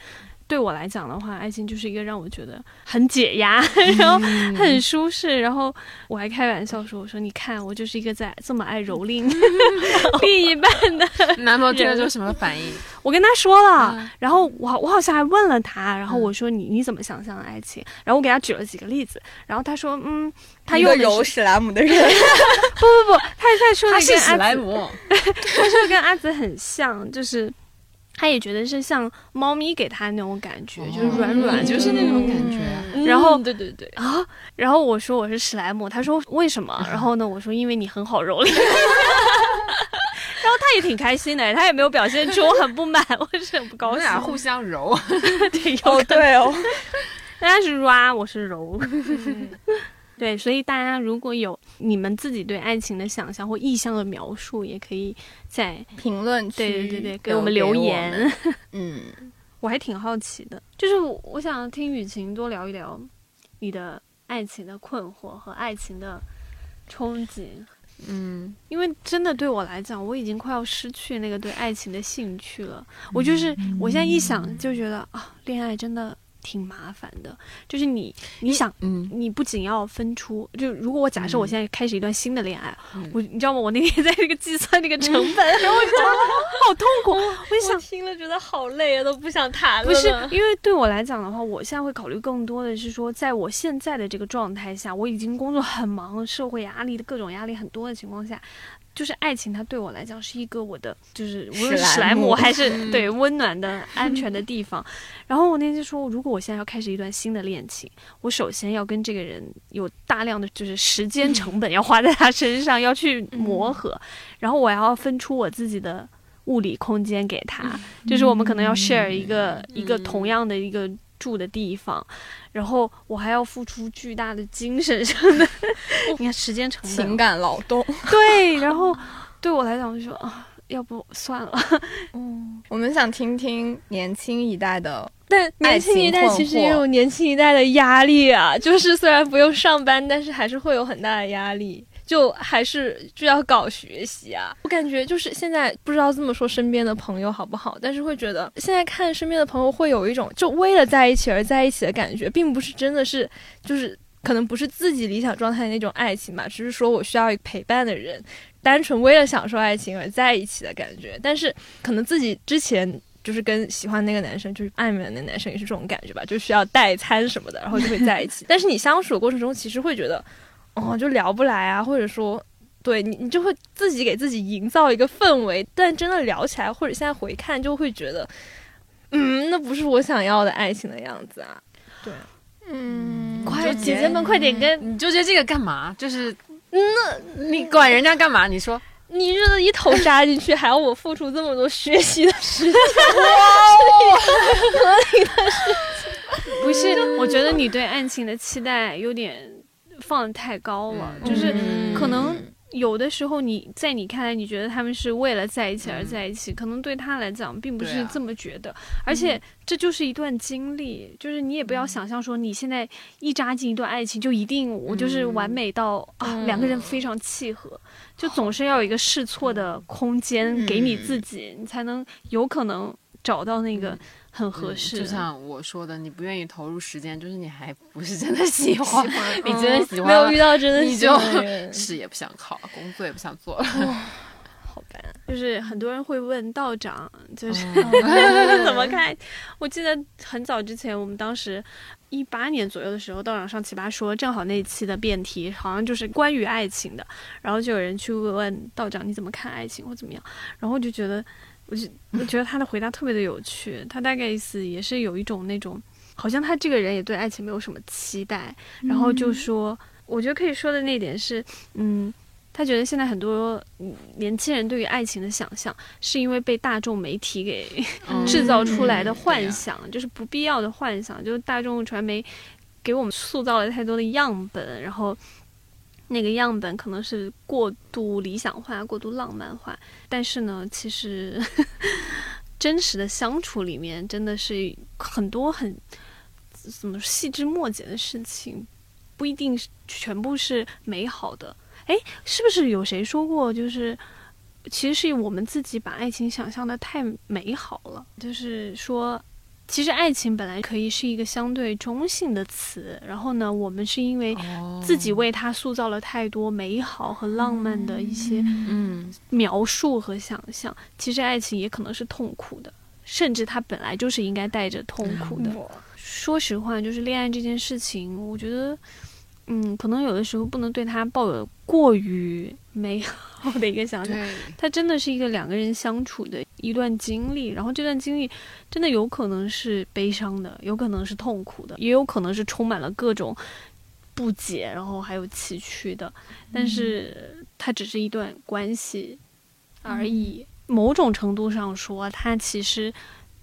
对我来讲的话，爱情就是一个让我觉得很解压，然后很舒适。然后我还开玩笑说：“我说你看，我就是一个在这么爱蹂躏 另一半的男朋友，听了之后什么反应？我跟他说了，然后我我好像还问了他，然后我说你你怎么想象爱情？然后我给他举了几个例子，然后他说嗯，他又柔史莱姆的人，不不不，他他说他是史莱姆，他说跟阿紫很像，就是。他也觉得是像猫咪给他那种感觉，就是软软，就是那种感觉。然后，对对对啊，然后我说我是史莱姆，他说为什么？然后呢，我说因为你很好蹂躏。然后他也挺开心的，他也没有表现出我很不满，我是很不高兴。俩互 相揉，对哦对哦，他是 ra，我是揉。对，所以大家如果有你们自己对爱情的想象或意向的描述，也可以在评论区，对对对对，给我们留言。嗯，我还挺好奇的，就是我想听雨晴多聊一聊你的爱情的困惑和爱情的憧憬。嗯，因为真的对我来讲，我已经快要失去那个对爱情的兴趣了。我就是我现在一想就觉得啊，恋爱真的。挺麻烦的，就是你，你想，嗯，你不仅要分出，就如果我假设我现在开始一段新的恋爱，我你知道吗？我那天在那个计算那个成本，然后我觉得好痛苦，我想听了觉得好累啊，都不想谈了。不是，因为对我来讲的话，我现在会考虑更多的是说，在我现在的这个状态下，我已经工作很忙，社会压力的各种压力很多的情况下。就是爱情，它对我来讲是一个我的，就是无论史莱姆还是对温暖的安全的 地方。然后我那天说，如果我现在要开始一段新的恋情，我首先要跟这个人有大量的就是时间成本要花在他身上，要去磨合，然后我要分出我自己的物理空间给他，就是我们可能要 share 一个一个同样的一个。住的地方，然后我还要付出巨大的精神上的，你看时间成本、情感劳动。对，然后对我来讲，我就说啊，要不算了。嗯，我们想听听年轻一代的，但年轻一代其实也有年轻一代的压力啊，就是虽然不用上班，但是还是会有很大的压力。就还是就要搞学习啊。我感觉就是现在不知道这么说身边的朋友好不好，但是会觉得现在看身边的朋友会有一种就为了在一起而在一起的感觉，并不是真的是就是可能不是自己理想状态的那种爱情吧，只是说我需要一个陪伴的人，单纯为了享受爱情而在一起的感觉。但是可能自己之前。就是跟喜欢那个男生，就是暧昧的那男生也是这种感觉吧，就需要代餐什么的，然后就会在一起。但是你相处的过程中，其实会觉得，哦，就聊不来啊，或者说，对你，你就会自己给自己营造一个氛围。但真的聊起来，或者现在回看，就会觉得，嗯，那不是我想要的爱情的样子啊。对，嗯，快，姐姐们快点跟你纠结这个干嘛？就是，那你管人家干嘛？你说。你热的一头扎进去，还要我付出这么多学习的时间，合理的事情。不是，我觉得你对爱情的期待有点放的太高了，就是可能。有的时候，你在你看来，你觉得他们是为了在一起而在一起，可能对他来讲并不是这么觉得。而且这就是一段经历，就是你也不要想象说你现在一扎进一段爱情就一定我就是完美到啊两个人非常契合，就总是要有一个试错的空间给你自己，你才能有可能找到那个。很合适，就像我说的，你不愿意投入时间，就是你还不是真的喜欢，你真的喜欢，没有遇到真的喜欢的人，事业不想考，工作也不想做了。就是很多人会问道长，就是 怎么看？我记得很早之前，我们当时一八年左右的时候，道长上奇葩说，正好那一期的辩题好像就是关于爱情的，然后就有人去问道长你怎么看爱情或怎么样，然后我就觉得。我就我觉得他的回答特别的有趣，他大概意思也是有一种那种，好像他这个人也对爱情没有什么期待，然后就说，我觉得可以说的那点是，嗯，他觉得现在很多年轻人对于爱情的想象，是因为被大众媒体给 制造出来的幻想，就是不必要的幻想，就是大众传媒给我们塑造了太多的样本，然后。那个样本可能是过度理想化、过度浪漫化，但是呢，其实 真实的相处里面真的是很多很怎么细枝末节的事情，不一定是全部是美好的。哎，是不是有谁说过，就是其实是我们自己把爱情想象的太美好了，就是说。其实爱情本来可以是一个相对中性的词，然后呢，我们是因为自己为它塑造了太多美好和浪漫的一些嗯描述和想象。其实爱情也可能是痛苦的，甚至它本来就是应该带着痛苦的。说实话，就是恋爱这件事情，我觉得。嗯，可能有的时候不能对他抱有过于美好的一个想象，他真的是一个两个人相处的一段经历，然后这段经历真的有可能是悲伤的，有可能是痛苦的，也有可能是充满了各种不解，然后还有崎岖的，但是它只是一段关系而已。某种程度上说，它其实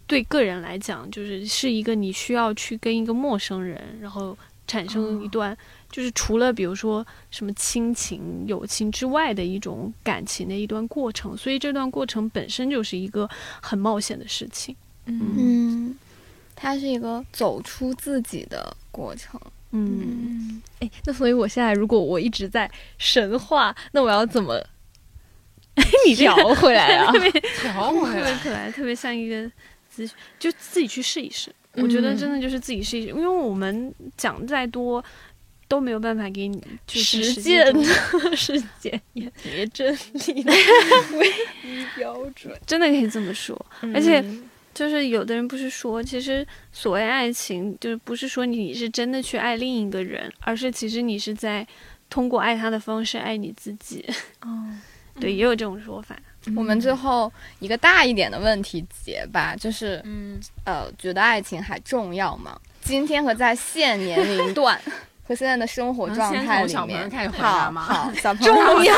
对个人来讲，就是是一个你需要去跟一个陌生人，然后产生一段。就是除了比如说什么亲情、友情之外的一种感情的一段过程，所以这段过程本身就是一个很冒险的事情。嗯，它是一个走出自己的过程。嗯，哎，那所以我现在如果我一直在神话，那我要怎么？你调回来啊？特别 调回来，特别可爱，特别像一个咨询，就自己去试一试。我觉得真的就是自己试一试，因为我们讲再多。都没有办法给你实践的是检验 别真理的唯一标准，真的可以这么说。而且，就是有的人不是说，其实所谓爱情，就是不是说你是真的去爱另一个人，而是其实你是在通过爱他的方式爱你自己。哦，对，也有这种说法。我们最后一个大一点的问题结吧，就是，嗯，呃，觉得爱情还重要吗？今天和在现年龄段。和现在的生活状态里面，好，好，重要，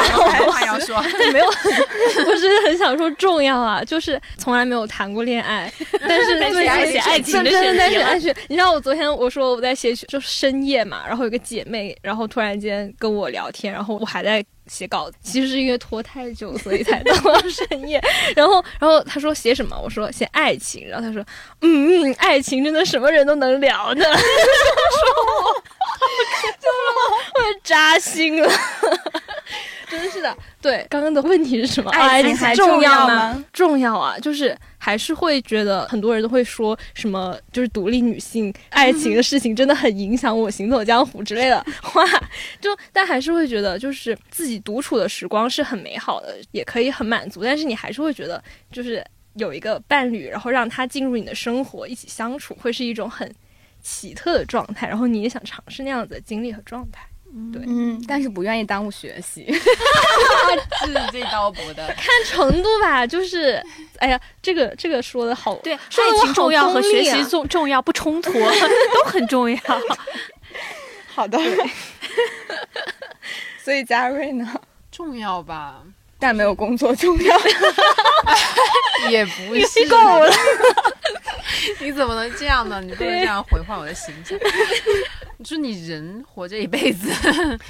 话要说，没有，不是很想说重要啊，就是从来没有谈过恋爱，但是在写爱情的选题，你知道我昨天我说我在写，就深夜嘛，然后有个姐妹，然后突然间跟我聊天，然后我还在。写稿子其实是因为拖太久，所以才到了深夜。然后，然后他说写什么？我说写爱情。然后他说，嗯，爱情真的什么人都能聊的。说我，就我扎心了。的，对，刚刚的问题是什么？爱情还重要吗？重要啊，就是还是会觉得很多人都会说什么，就是独立女性爱情的事情真的很影响我行走江湖之类的 话，就但还是会觉得就是自己独处的时光是很美好的，也可以很满足，但是你还是会觉得就是有一个伴侣，然后让他进入你的生活，一起相处，会是一种很奇特的状态，然后你也想尝试那样子的经历和状态。对，嗯，但是不愿意耽误学习，是最刀薄的，看程度吧，就是，哎呀，这个这个说的好，对，爱情重要和学习重重要不冲突，都很重要。好的，所以嘉瑞呢，重要吧，但没有工作重要，也不是。够了。你怎么能这样呢？你不能这样毁坏我的形象。你说你人活这一辈子，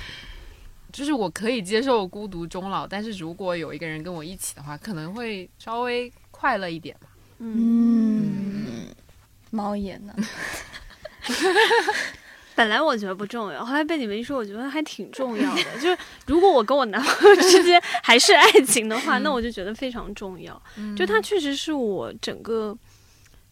就是我可以接受孤独终老，但是如果有一个人跟我一起的话，可能会稍微快乐一点吧。嗯，猫眼呢？本来我觉得不重要，后来被你们一说，我觉得还挺重要的。就是如果我跟我男朋友之间还是爱情的话，那我就觉得非常重要。就他确实是我整个。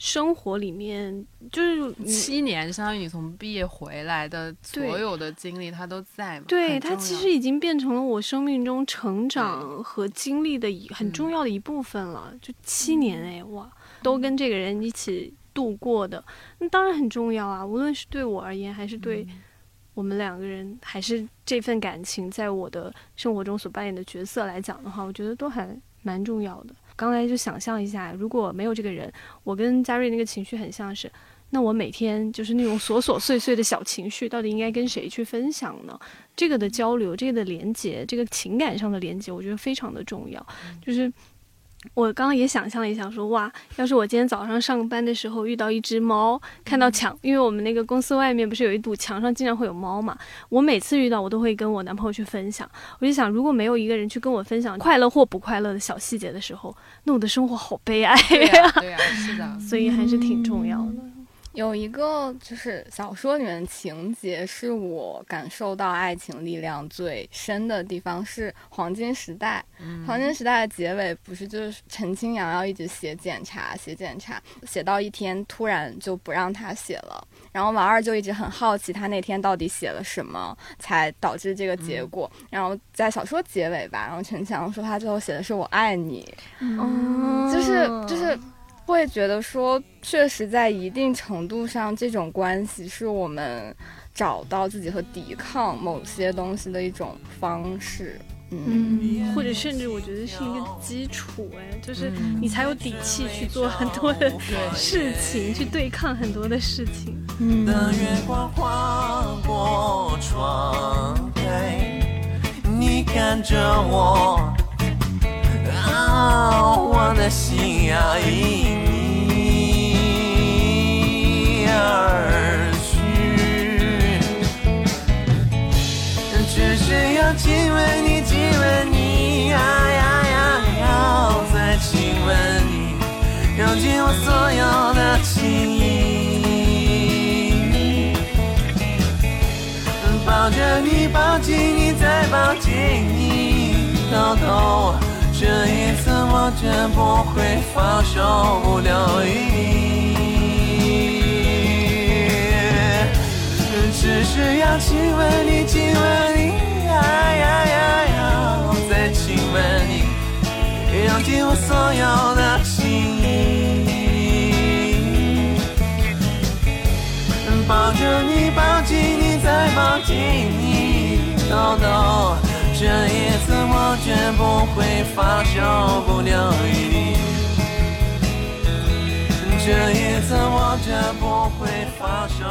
生活里面就是七年，相当于你从毕业回来的所有的经历，他都在嘛？对，他其实已经变成了我生命中成长和经历的一很重要的一部分了。就七年哎，哇，都跟这个人一起度过的，那当然很重要啊。无论是对我而言，还是对我们两个人，还是这份感情在我的生活中所扮演的角色来讲的话，我觉得都还蛮重要的。刚才就想象一下，如果没有这个人，我跟嘉瑞那个情绪很像是，那我每天就是那种琐琐碎碎的小情绪，到底应该跟谁去分享呢？这个的交流，这个的连接，这个情感上的连接，我觉得非常的重要，就是。我刚刚也想象了一下，说哇，要是我今天早上上班的时候遇到一只猫，看到墙，因为我们那个公司外面不是有一堵墙上经常会有猫嘛，我每次遇到我都会跟我男朋友去分享。我就想，如果没有一个人去跟我分享快乐或不快乐的小细节的时候，那我的生活好悲哀呀。对呀，是的，所以还是挺重要的。有一个就是小说里面的情节，是我感受到爱情力量最深的地方，是黄金时代。黄金时代的结尾不是就是陈清扬要一直写检查，写检查，写到一天突然就不让他写了，然后王二就一直很好奇他那天到底写了什么，才导致这个结果。然后在小说结尾吧，然后陈强说他最后写的是我爱你，就是就是。会觉得说，确实在一定程度上，这种关系是我们找到自己和抵抗某些东西的一种方式，嗯，或者甚至我觉得是一个基础，哎，就是你才有底气去做很多的事情，去对抗很多的事情。嗯。月光划过窗你看着我。我的心要因你而去，只是要亲吻你，亲吻你，呀呀呀，要再亲吻你，用尽我所有的情意，抱着你，抱紧你，再抱紧你，偷偷。这一次我绝不会放手不留余地，只是要亲吻你，亲吻你，哎呀呀呀，再亲吻你，用尽我所有的情意，抱着你，抱紧你，再抱紧你，偷偷。这一次我绝不会放手不留余地，这一次我绝不会放手。